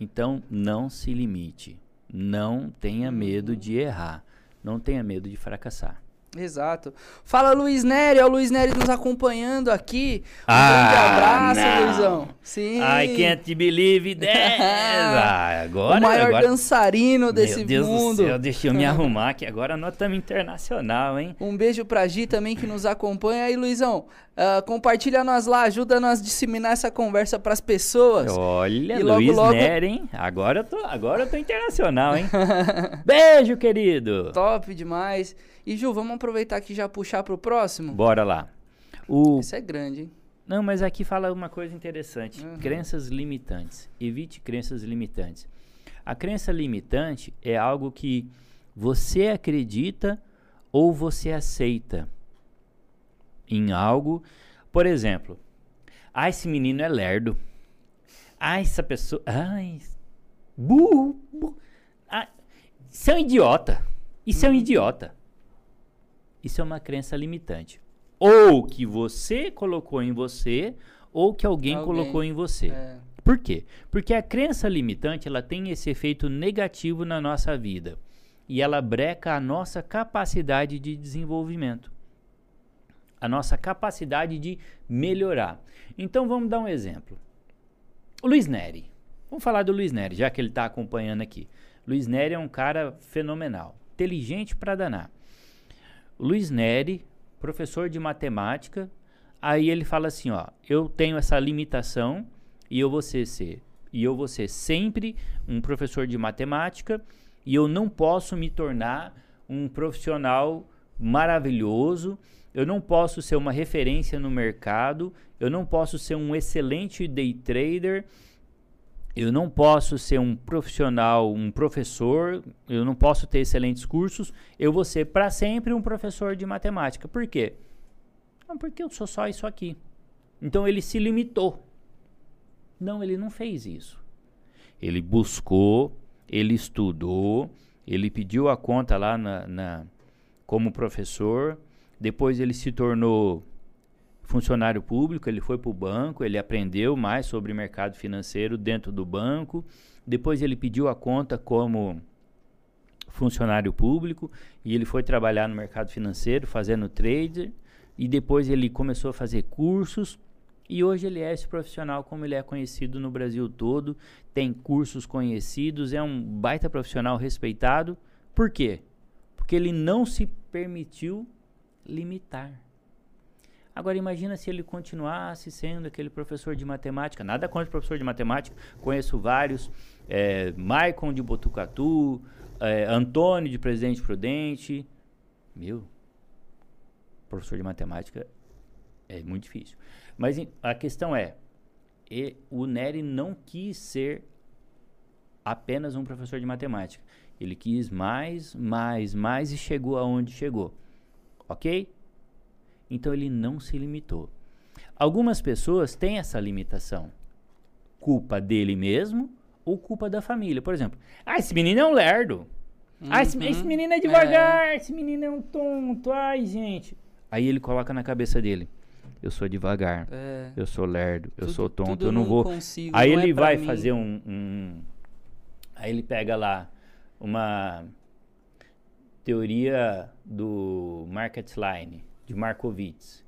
Então, não se limite. Não tenha medo de errar. Não tenha medo de fracassar. Exato. Fala Luiz Nery, ó, o Luiz Nery nos acompanhando aqui. Um Ah, grande abraço, não. Luizão. Sim. I can't believe that. Ah, [LAUGHS] agora, o maior agora... dançarino desse Meu Deus mundo. do céu, deixa eu me [LAUGHS] arrumar que agora nós estamos internacional, hein? Um beijo pra Gi também que nos acompanha. Aí, Luizão, ah, compartilha nós lá, ajuda nós a disseminar essa conversa pras pessoas. Olha, E logo, Luiz logo- Nery, hein? Agora eu, tô, agora eu tô internacional, hein? [LAUGHS] Beijo, querido. Top demais. E Ju, vamos aproveitar aqui e já puxar pro próximo? Bora lá. O... Esse é grande, hein? Não, mas aqui fala uma coisa interessante. Uhum. Crenças limitantes. Evite crenças limitantes. A crença limitante é algo que você acredita ou você aceita em algo. Por exemplo, ah, esse menino é lerdo. Ah, essa pessoa. Ai, burro. burro. Ah, isso é um idiota. Isso é um idiota. Isso é uma crença limitante. Ou que você colocou em você, ou que alguém, Alguém. colocou em você. É. Por quê? Porque a crença limitante ela tem esse efeito negativo na nossa vida e ela breca a nossa capacidade de desenvolvimento, a nossa capacidade de melhorar. Então vamos dar um exemplo. O Luiz Neri. Vamos falar do Luiz Neri, já que ele está acompanhando aqui. Luiz Neri é um cara fenomenal, inteligente para danar. Luiz Neri, professor de matemática, aí ele fala assim, ó, eu tenho essa limitação e eu vou ser, ser e eu vou ser sempre um professor de matemática e eu não posso me tornar um profissional maravilhoso, eu não posso ser uma referência no mercado, eu não posso ser um excelente day trader, eu não posso ser um profissional, um professor, eu não posso ter excelentes cursos, eu vou ser para sempre um professor de matemática. Por quê? Não, porque eu sou só isso aqui. Então ele se limitou. Não, ele não fez isso. Ele buscou, ele estudou, ele pediu a conta lá na, na- como professor, depois ele se tornou funcionário público, ele foi para o banco, ele aprendeu mais sobre mercado financeiro dentro do banco, depois ele pediu a conta como funcionário público e ele foi trabalhar no mercado financeiro fazendo trader e depois ele começou a fazer cursos e hoje ele é esse profissional como ele é conhecido no Brasil todo, tem cursos conhecidos, é um baita profissional respeitado. Por quê? Porque ele não se permitiu limitar. Agora imagina se ele continuasse sendo aquele professor de matemática. Nada contra o professor de matemática, conheço vários. É, Maicon de Botucatu, é, Antônio de Presidente Prudente. Meu, professor de matemática é muito difícil. Mas a questão é, o Nery não quis ser apenas um professor de matemática. Ele quis mais, mais, mais e chegou aonde chegou. Ok? Então ele não se limitou. Algumas pessoas têm essa limitação. Culpa dele mesmo ou culpa da família. Por exemplo, ah, esse menino é um lerdo. Ah, esse, esse menino é devagar, esse menino é um tonto. Ai, gente. Aí ele coloca na cabeça dele: Eu sou devagar, É. eu sou lerdo, eu Tudo- sou tonto, eu não não vou. consigo, Aí não é ele pra vai mim. fazer um, um- Aí ele pega lá uma teoria do market line, de Markowitz.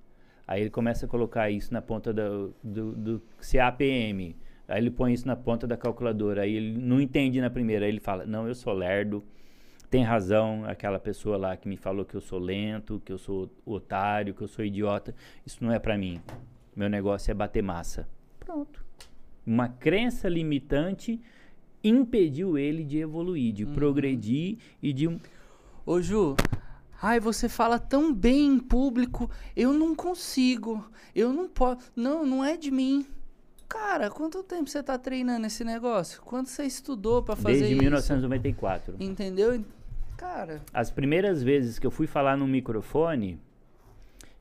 Aí ele começa a colocar isso na ponta do, do, do CAPM. Aí ele põe isso na ponta da calculadora. Aí ele não entende na primeira. Aí ele fala: Não, eu sou lerdo. Tem razão aquela pessoa lá que me falou que eu sou lento, que eu sou otário, que eu sou idiota. Isso não é pra mim. Meu negócio é bater massa. Pronto. Uma crença limitante impediu ele de evoluir, de progredir e de. Ô Ju, ai, você fala tão bem em público, eu não consigo, eu não posso. Não, não é de mim. Cara, quanto tempo você tá treinando esse negócio? Quanto você estudou pra fazer Desde isso? 1994. Entendeu? Cara, As primeiras vezes que eu fui falar no microfone,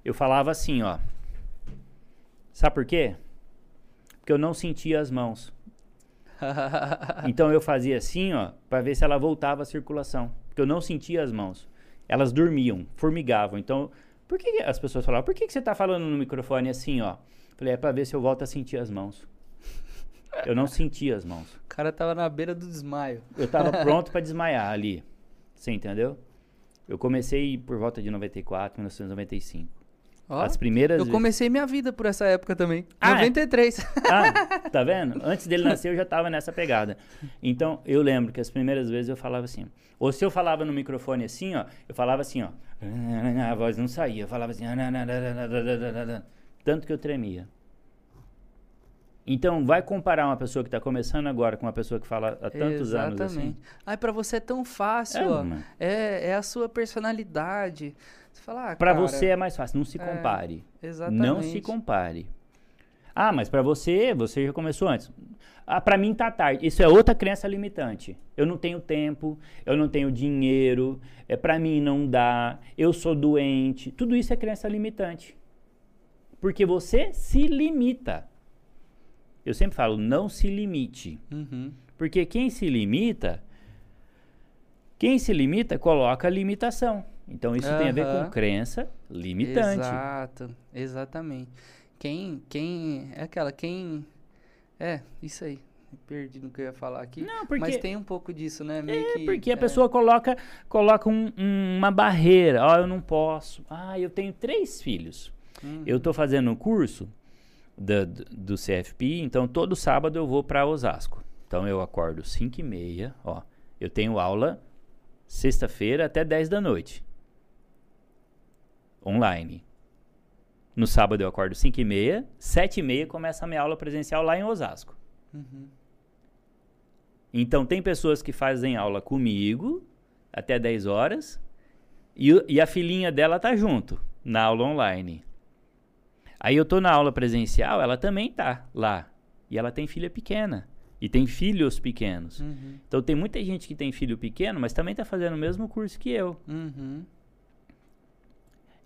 eu falava assim, ó. Sabe por quê? Porque eu não sentia as mãos. [LAUGHS] Então eu fazia assim, ó, para ver se ela voltava à circulação, porque eu não sentia as mãos. Elas dormiam, formigavam. Então, por que as pessoas falavam? Por que, que você tá falando no microfone assim, ó? Falei, é para ver se eu volto a sentir as mãos. [LAUGHS] Eu não sentia as mãos. o cara tava na beira do desmaio. Eu tava [LAUGHS] pronto para desmaiar ali. Você entendeu? Eu comecei por volta de 94, 1995. Ó, As primeiras eu vezes- comecei minha vida por essa época também. Ah, é? 93. Ah, tá vendo? Antes dele nascer eu já tava nessa pegada. Então, eu lembro que as primeiras vezes eu falava assim. Ou se eu falava no microfone assim, ó, eu falava assim, ó. A voz não saía. Eu falava assim. Tanto que eu tremia. Então, vai comparar uma pessoa que tá começando agora com uma pessoa que fala há tantos anos assim. Exatamente. Ai, pra você é tão fácil, É, ó. É, é a sua personalidade. Você fala, ah, Pra cara, você é mais fácil, não se é, compare. Exatamente. Não se compare. Ah, mas pra você, você já começou antes. Ah, para mim tá tarde. Isso é outra crença limitante. Eu não tenho tempo, eu não tenho dinheiro, é para mim não dá, eu sou doente. Tudo isso é crença limitante. Porque você se limita. Eu sempre falo, não se limite. Uhum. Porque quem se limita, quem se limita coloca limitação. Então isso tem a ver com crença limitante. Exato, exatamente. Quem, quem, é aquela, quem, é, isso aí. Perdi no que eu ia falar aqui. Não, porque Mas tem um pouco disso, né? Meio É, que, porque a é, pessoa coloca, coloca um- um- uma barreira. Ó, eu não posso. Ah, eu tenho três filhos. Hum, Eu tô fazendo um curso da- do, do CFP, então todo sábado eu vou para Osasco. Então eu acordo 5 e meia, ó. Eu tenho aula sexta-feira até 10 da noite. Online. No sábado eu acordo 5 e meia, 7 e meia começa a minha aula presencial lá em Osasco. uhum. Então, tem pessoas que fazem aula comigo até 10 horas e, e a filhinha dela tá junto na aula online. Aí eu tô na aula presencial, ela também tá lá. E ela tem filha pequena. E tem filhos pequenos. Uhum. Então tem muita gente que tem filho pequeno, mas também tá fazendo o mesmo curso que eu. Uhum.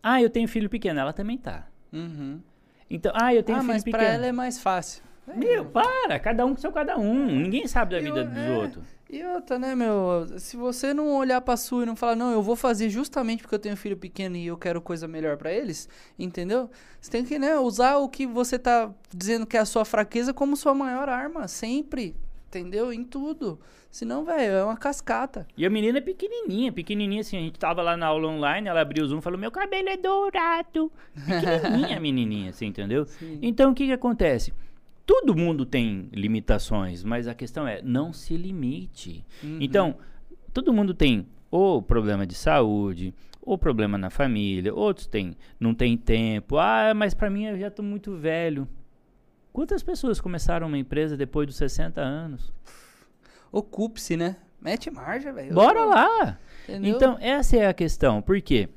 Ah, eu tenho filho pequeno, ela também tá. Uhum. Então, ah, eu tenho Ah, filho mas pequeno. pra ela é mais fácil. Meu, para, cada um com seu cada um. Ninguém sabe da Eu- vida dos é. outros. E outra, né, meu? Se você não olhar pra sua e não falar, não, eu vou fazer justamente porque eu tenho filho pequeno e eu quero coisa melhor pra eles, entendeu? Você tem que, né, usar o que você tá dizendo que é a sua fraqueza como sua maior arma, sempre, entendeu? Em tudo. Senão, velho, é uma cascata. E a menina é pequenininha, pequenininha assim. A gente tava lá na aula online, ela abriu o Zoom e falou: Meu cabelo é dourado. Pequenininha a [LAUGHS] menininha, assim, entendeu? Sim. Então o que que acontece? Todo mundo tem limitações, mas a questão é: não se limite. Uhum. Então, todo mundo tem ou problema de saúde, ou problema na família, outros têm, não tem tempo. Ah, mas pra mim eu já tô muito velho. Quantas pessoas começaram uma empresa depois dos 60 anos? Ocupe-se, né? Mete marcha, velho. Bora lá! Entendeu? Então, essa é a questão. Por quê?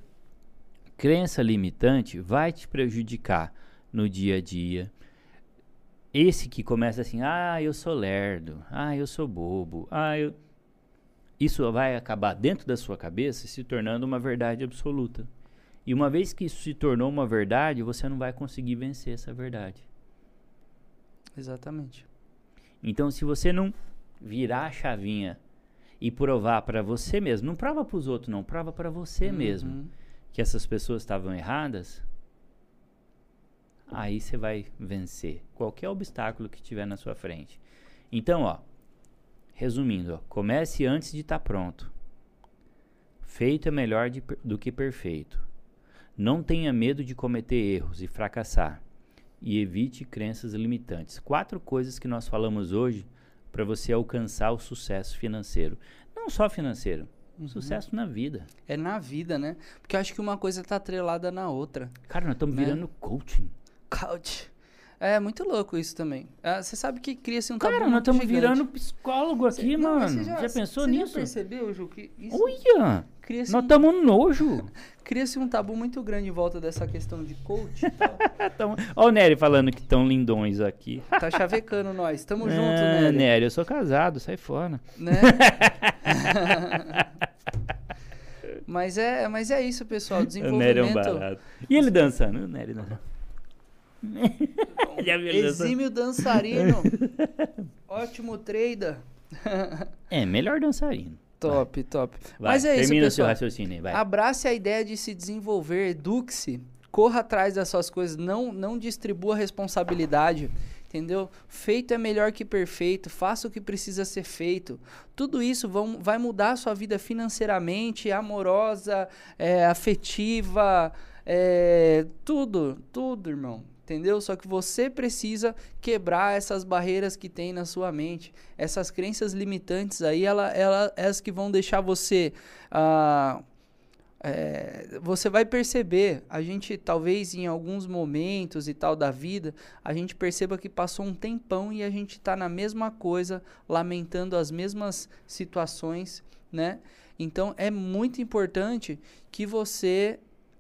Crença limitante vai te prejudicar no dia a dia. Esse que começa assim, ah, eu sou lerdo, ah, eu sou bobo, ah, eu. Isso vai acabar dentro da sua cabeça se tornando uma verdade absoluta. E uma vez que isso se tornou uma verdade, você não vai conseguir vencer essa verdade. Exatamente. Então, se você não virar a chavinha e provar para você mesmo, não prova para os outros, não, prova para você mesmo Uhum. que essas pessoas estavam erradas, aí você vai vencer qualquer obstáculo que tiver na sua frente. Então, ó, resumindo, ó, comece antes de estar pronto. Feito é melhor de do que perfeito. Não tenha medo de cometer erros e fracassar. E evite crenças limitantes. Quatro coisas que nós falamos hoje para você alcançar o sucesso financeiro. Não só financeiro, sucesso na vida. É na vida, né? Porque eu acho que uma coisa tá atrelada na outra. Cara, nós estamos Né? virando coaching. Couch. É muito louco isso também. Ah, Você sabe que cria-se um tabu Cara, nós muito estamos gigante. virando psicólogo aqui, Não, mas mano. você Já, pensou você nisso? Já percebeu, Ju, que isso Olha! cria-se Nós um, estamos nojo. [LAUGHS] cria-se um tabu muito grande em volta dessa questão de coach e tal. [LAUGHS] Tamo... Ó o Nery falando que estão lindões aqui. Tá chavecando nós. Tamo junto, ah, né? Nery, eu sou casado, sai fora. né? [LAUGHS] mas, é, mas é isso, pessoal. O Nery é um Desenvolvimento. barato. E ele dançando? O Nery dançando. Já viu ele dançando? Exímio dançarino. Ótimo trader. É, melhor dançarino. Top, top. Vai, Mas é isso, termina o seu pessoal. raciocínio aí, vai. Abrace a ideia de se desenvolver, eduque-se, corra atrás das suas coisas, não, não distribua responsabilidade, entendeu? Feito é melhor que perfeito, faça o que precisa ser feito. Tudo isso vão, vai mudar a sua vida financeiramente, amorosa, é, afetiva, é, tudo, tudo, irmão. Entendeu? Só que você precisa quebrar essas barreiras que tem na sua mente. Essas crenças limitantes aí, ela, ela, elas que vão deixar você ah, é, você vai perceber, a gente talvez em alguns momentos e tal da vida, a gente perceba que passou um tempão e a gente tá na mesma coisa, lamentando as mesmas situações, né? Então é muito importante que você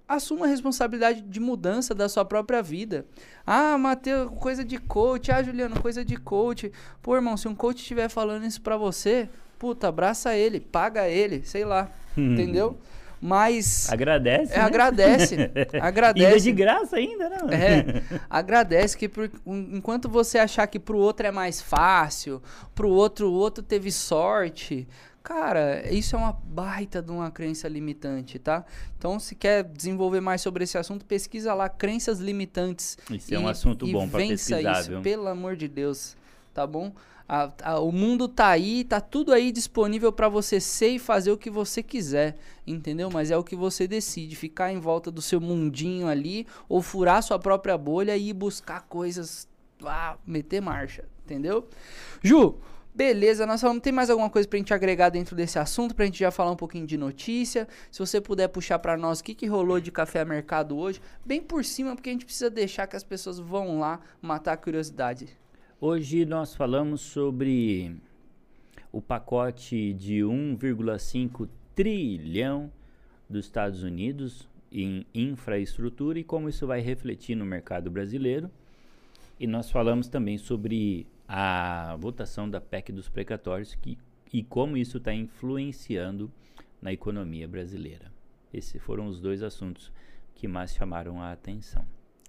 assuma a responsabilidade de mudança da sua própria vida. Ah, Matheus, coisa de coach. Ah, Juliano, coisa de coach. Pô, irmão, se um coach estiver falando isso pra você, puta, abraça ele, paga ele, sei lá, [LAUGHS] entendeu? Mas Agradece. é, né? agradece, [LAUGHS] agradece. de graça ainda, não? É, [LAUGHS] agradece que por- en- enquanto você achar que pro outro é mais fácil, pro outro o outro teve sorte, cara, isso é uma baita de uma crença limitante, tá? Então, se quer desenvolver mais sobre esse assunto, pesquisa lá crenças limitantes. Isso é um assunto e bom pra vença pesquisar, isso, viu? pelo amor de Deus, tá bom? A- a- o mundo tá aí, tá tudo aí disponível pra você ser e fazer o que você quiser, entendeu? Mas é o que você decide, ficar em volta do seu mundinho ali ou furar sua própria bolha e ir buscar coisas, ah, meter marcha, entendeu? Ju, beleza, nós falamos, tem mais alguma coisa pra gente agregar dentro desse assunto, pra gente já falar um pouquinho de notícia? Se você puder puxar pra nós o que, que rolou de café mercado hoje, bem por cima, porque a gente precisa deixar que as pessoas vão lá matar a curiosidade. Hoje nós falamos sobre o pacote de 1,5 trilhão dos Estados Unidos em infraestrutura e como isso vai refletir no mercado brasileiro. E nós falamos também sobre a votação da PEC dos precatórios que, e como isso está influenciando na economia brasileira. Esses foram os dois assuntos que mais chamaram a atenção.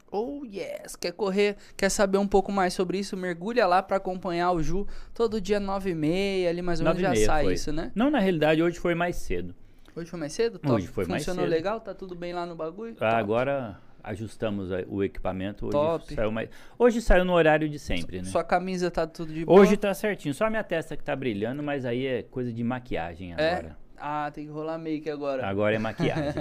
Oh yes! Quer correr, quer saber um pouco mais sobre isso? Mergulha lá pra acompanhar o Ju todo dia 9h30, ali mais ou menos já 9h30 sai foi. isso, né? Não, na realidade, hoje foi mais cedo. Hoje foi mais cedo? Top. Hoje foi mais Funcionou cedo. legal? Tá tudo bem lá no bagulho? Ah, agora ajustamos o equipamento. Hoje Top. saiu mais. Hoje saiu no horário de sempre, né? Sua camisa tá tudo de boa? Hoje tá certinho. Só a minha testa que tá brilhando, mas aí é coisa de maquiagem É? agora. Ah, tem que rolar make agora. Agora é [LAUGHS] maquiagem.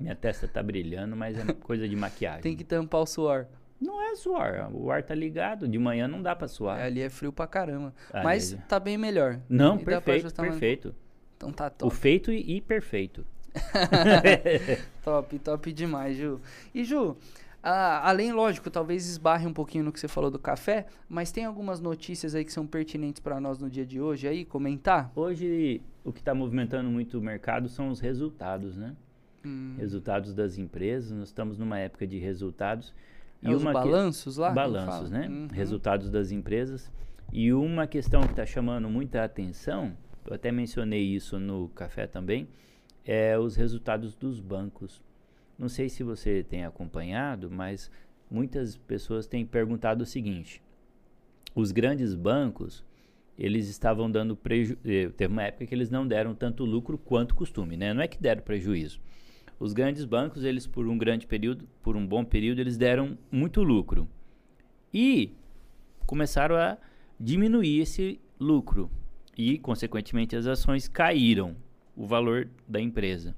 minha testa tá brilhando, mas é coisa de maquiagem. Tem que tampar o suor. Não é suor. O ar tá ligado. De manhã não dá pra suar. Ali é frio pra caramba. Ah, Mas é. tá bem melhor. Não, E perfeito, perfeito. Então tá O top. feito e, e perfeito. [LAUGHS] Top, top demais, Ju. E Ju, ah, além, lógico, talvez esbarre um pouquinho no que você falou do café, mas tem algumas notícias aí que são pertinentes pra nós no dia de hoje aí, comentar? Hoje, o que está movimentando muito o mercado são os resultados, né? Hum, Resultados das empresas. Nós estamos numa época de resultados. é os que- balanços lá? que balanços, fala? né? Uhum. Resultados das empresas. E uma questão que está chamando muita atenção, eu até mencionei isso no café também, é os resultados dos bancos. Não sei se você tem acompanhado, mas muitas pessoas têm perguntado o seguinte: os grandes bancos eles estavam dando prejuízo. Teve uma época que eles não deram tanto lucro quanto costume, né? Não é que deram prejuízo. Os grandes bancos, eles por um grande período, por um bom período, eles deram muito lucro. E começaram a diminuir esse lucro. E, consequentemente, as ações caíram o valor da empresa.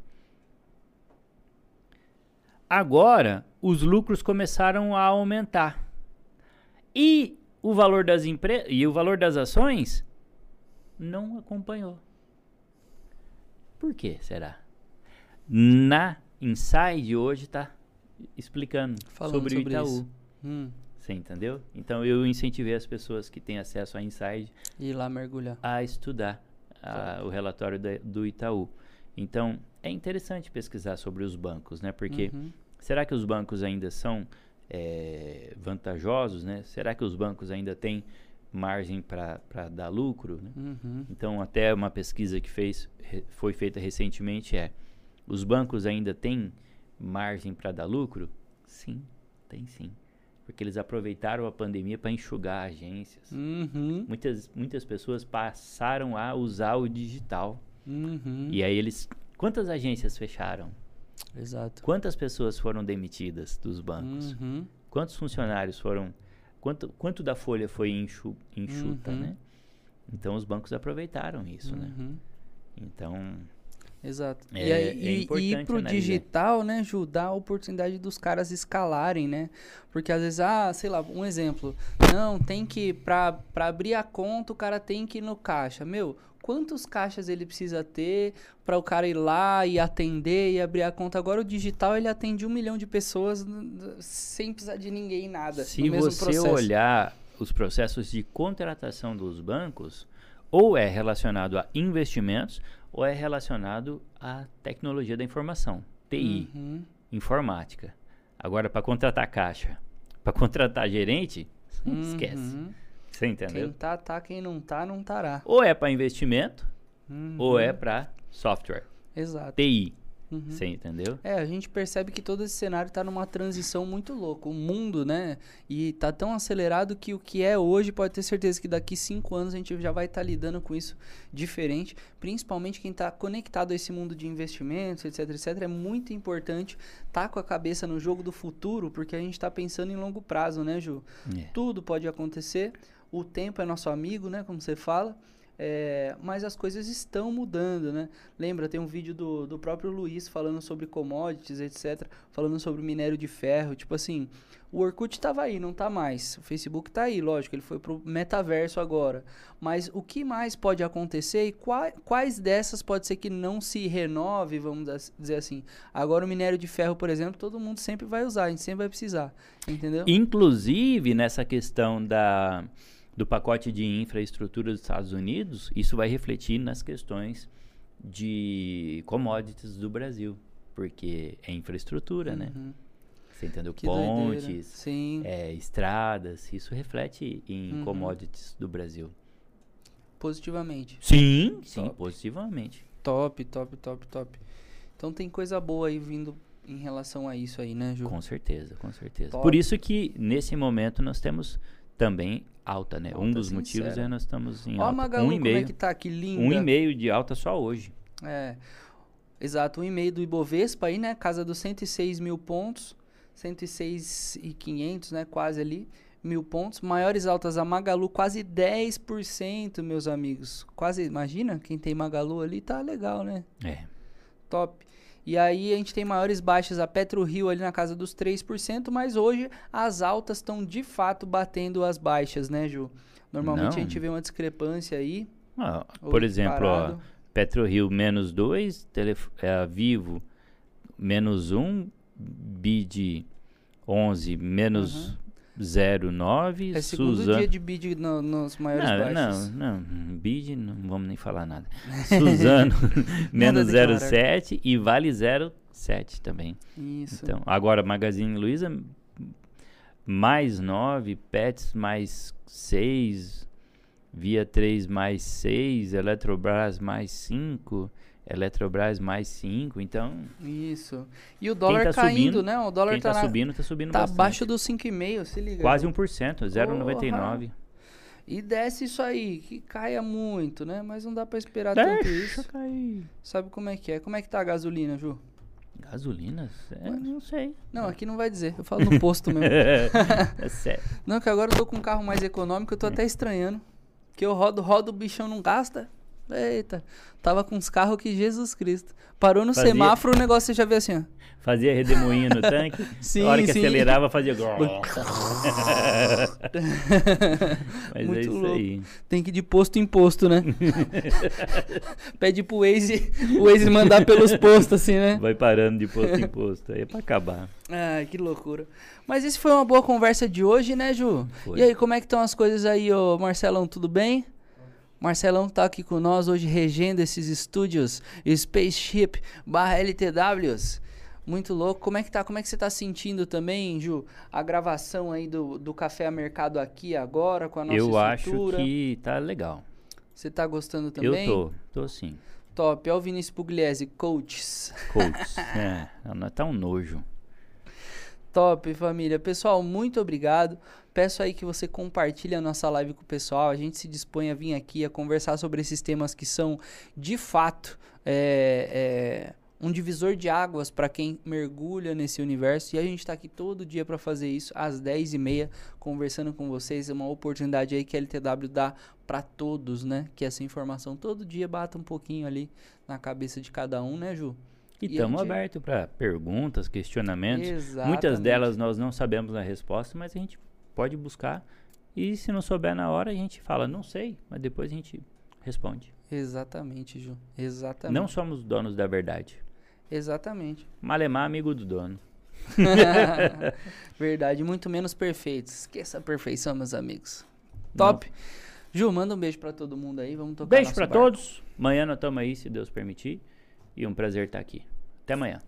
Agora, os lucros começaram a aumentar. E o valor das empresas e o valor das ações não acompanhou. Por que será? Na Inside hoje está explicando Falando sobre, sobre o Itaú. isso. Hum. Você entendeu? Então eu incentivei as pessoas que têm acesso a Inside Ir lá mergulhar. a estudar a- o relatório da- do Itaú. Então é interessante pesquisar sobre os bancos, né? Porque Uhum. será que os bancos ainda são eh, vantajosos, né? Será que os bancos ainda têm margem para dar lucro? Né? Uhum. Então, até uma pesquisa que fez, re- foi feita recentemente é: os bancos ainda têm margem para dar lucro? Sim, tem sim. Porque eles aproveitaram a pandemia para enxugar agências. Uhum. Muitas, muitas pessoas passaram a usar o digital. Uhum. E aí eles. Quantas agências fecharam? Exato. Quantas pessoas foram demitidas dos bancos? Uhum. Quantos funcionários foram. Quanto, quanto da folha foi enxu, enxuta, Uhum. né? Então os bancos aproveitaram isso, né? Uhum. Então. Exato. É- e, aí, é e- e ir pro analisar. digital, né, Ju, dá a oportunidade dos caras escalarem, né? Porque às vezes, ah, sei lá, um exemplo. Não, tem que, pra, pra abrir a conta, o cara tem que ir no caixa. Meu, quantos caixas ele precisa ter para o cara ir lá e atender e abrir a conta? Agora o digital, ele atende um milhão de pessoas sem precisar de ninguém, nada. Se você processo. olhar os processos de contratação dos bancos, ou é relacionado a investimentos, ou é relacionado à tecnologia da informação, TI, Uhum. informática. Agora, para contratar caixa, [LAUGHS] para contratar gerente, esquece. Uhum. Você entendeu? Quem tá, tá. Quem não tá, não tará. Ou é para investimento, Uhum. ou é para software, Exato. TI. Uhum. Você entendeu? É, a gente percebe que todo esse cenário tá numa transição muito louca. O mundo, né? E tá tão acelerado que o que é hoje pode ter certeza que daqui cinco anos a gente já vai estar lidando com isso diferente. Principalmente quem tá conectado a esse mundo de investimentos, etc, etc. É muito importante tá com a cabeça no jogo do futuro, porque a gente tá pensando em longo prazo, né, Ju? É. Tudo pode acontecer. O tempo é nosso amigo, né? Como você fala. É, mas as coisas estão mudando, né? Lembra, tem um vídeo do, do próprio Luiz falando sobre commodities, etc. Falando sobre minério de ferro. Tipo assim, o Orkut tava aí, não tá mais. O Facebook tá aí, lógico, ele foi pro metaverso agora. Mas o que mais pode acontecer e qua- quais dessas pode ser que não se renove, vamos dizer assim. Agora o minério de ferro, por exemplo, todo mundo sempre vai usar, a gente sempre vai precisar. Entendeu? Inclusive, nessa questão da, do pacote de infraestrutura dos Estados Unidos, isso vai refletir nas questões de commodities do Brasil, porque é infraestrutura, né? Uhum. Você entendeu? Que. Pontes, é, estradas, isso reflete em Uhum. commodities do Brasil. Positivamente. Sim, sim, Top. positivamente. Top, top, top, top. Então tem coisa boa aí vindo em relação a isso aí, né, Ju? Com certeza, com certeza. Top. Por isso que nesse momento nós temos também alta, né? um Alta dos motivos é nós estamos em Ó a alta. Magalu, um como é que tá, que linda. um e-mail de alta só hoje. É, exato, um e-mail do Ibovespa aí, né, casa dos 106 mil pontos, 106,500, né, quase ali, mil pontos. Maiores altas a Magalu, quase 10%, meus amigos. Quase, imagina, quem tem Magalu ali tá legal, né? É. Top. E aí a gente tem maiores baixas a PetroRio ali na casa dos 3%, mas hoje as altas estão de fato batendo as baixas, né, Ju? Normalmente Não. a gente vê uma discrepância aí. Ah, por exemplo, ó. PetroRio menos 2, é, Vivo menos 1, BID 11 menos 0,9, É segundo dia de bid no, nos maiores Não, baixos. não, não, BID não vamos nem falar nada. [LAUGHS] Suzano [LAUGHS] menos declarar. 0,7 e Vale 0,7 também. Isso. Então, agora Magazine Luiza mais 9, Pets mais 6, Via 3 mais 6, Eletrobras mais 5, Eletrobras mais 5. Então, Isso. E o dólar tá caindo, subindo, né? O dólar quem tá, tá na- subindo, tá subindo tá bastante. abaixo dos 5,5, se liga. Quase Ju. 1%, 0,99. E desce isso aí, que caia muito, né? Mas não dá pra esperar tanto Deixa isso. cair. Sabe como é que é? Como é que tá a gasolina, Ju? Gasolina? É, não sei. Não, aqui não vai dizer. Eu falo no posto mesmo. [LAUGHS] é sério. Não, que agora eu tô com um carro mais econômico, eu tô até estranhando. Que eu rodo, rodo, o bichão não gasta. Eita, tava com os carros que Jesus Cristo. Parou no Fazia- semáforo, o negócio você já vê assim, ó. Fazia redemoinho no tanque. [LAUGHS] Sim, a hora que sim. acelerava, fazia. [LAUGHS] Mas Muito é isso louco. aí. Tem que ir de posto em posto, né? [LAUGHS] Pede pro Waze, o Waze mandar pelos postos, assim, né? Vai parando de posto em posto. Aí é pra acabar. Ai, que loucura. Mas esse foi uma boa conversa de hoje, né, Ju? Foi. E aí, como é que estão as coisas aí, ô Marcelão? Tudo bem? Marcelão tá aqui com nós hoje regendo esses estúdios Spaceship barra LTWs. Muito louco. Como é que tá? Como é que você tá sentindo também, Ju? A gravação aí do, do Café a Mercado aqui agora, com a nossa Eu acho estrutura. que tá legal. Você tá gostando também? Eu tô, tô sim. Top. É o Vinícius Pugliese, coaches. Coach. [LAUGHS] é, não tá um nojo. Top, família. Pessoal, muito obrigado. Peço aí que você compartilhe a nossa live com o pessoal. A gente se dispõe a vir aqui a conversar sobre esses temas que são, de fato, é, é, um divisor de águas para quem mergulha nesse universo. E a gente está aqui todo dia para fazer isso, às 10h30, conversando com vocês. É uma oportunidade aí que a LTW dá para todos, né? Que essa informação todo dia bata um pouquinho ali na cabeça de cada um, né, Ju? E estamos gente- abertos para perguntas, questionamentos. Muitas Exatamente. delas nós não sabemos a resposta, mas a gente pode buscar. E se não souber na hora, a gente fala, não sei, mas depois a gente responde. Exatamente, Ju. Exatamente. Não somos donos da verdade. Exatamente. Malemar amigo do dono. [LAUGHS] Verdade, muito menos perfeitos. Esqueça a perfeição, meus amigos. Top. Ju, manda um beijo pra todo mundo aí. Vamos tocar Beijo para todos. Amanhã nós estamos aí, se Deus permitir. E um prazer estar aqui. Até amanhã.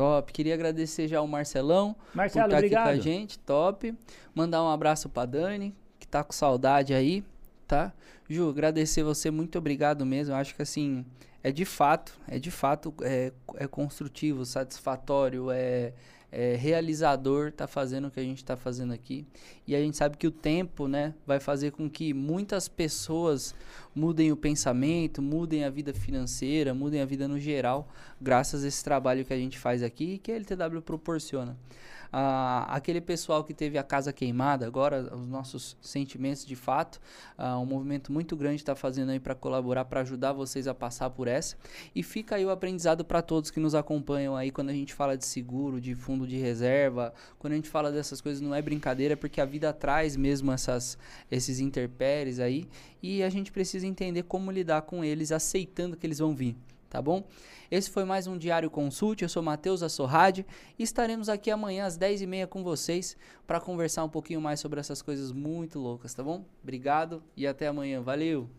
Top. Queria agradecer já o Marcelão Marcelo, por estar aqui com a obrigado. gente. Top. Mandar um abraço pra Dani, que tá com saudade aí, tá? Ju, agradecer você, muito obrigado mesmo. Eu acho que assim, é de fato, é de fato é, é construtivo, satisfatório, é, é realizador tá fazendo o que a gente tá fazendo aqui. E a gente sabe que o tempo, né, vai fazer com que muitas pessoas mudem o pensamento, mudem a vida financeira, mudem a vida no geral, graças a esse trabalho que a gente faz aqui e que a LTW proporciona. Ah, aquele pessoal que teve a casa queimada, agora os nossos sentimentos de fato, ah, um movimento muito grande está fazendo aí para colaborar, para ajudar vocês a passar por essa. E fica aí o aprendizado para todos que nos acompanham aí quando a gente fala de seguro, de fundo de reserva, quando a gente fala dessas coisas não é brincadeira, porque a vida traz mesmo essas, esses interpéries aí e a gente precisa entender como lidar com eles, aceitando que eles vão vir, tá bom? Esse foi mais um Diário Consulte, eu sou Matheus Assorrade e estaremos aqui amanhã às 10h30 com vocês para conversar um pouquinho mais sobre essas coisas muito loucas, tá bom? Obrigado e até amanhã, valeu!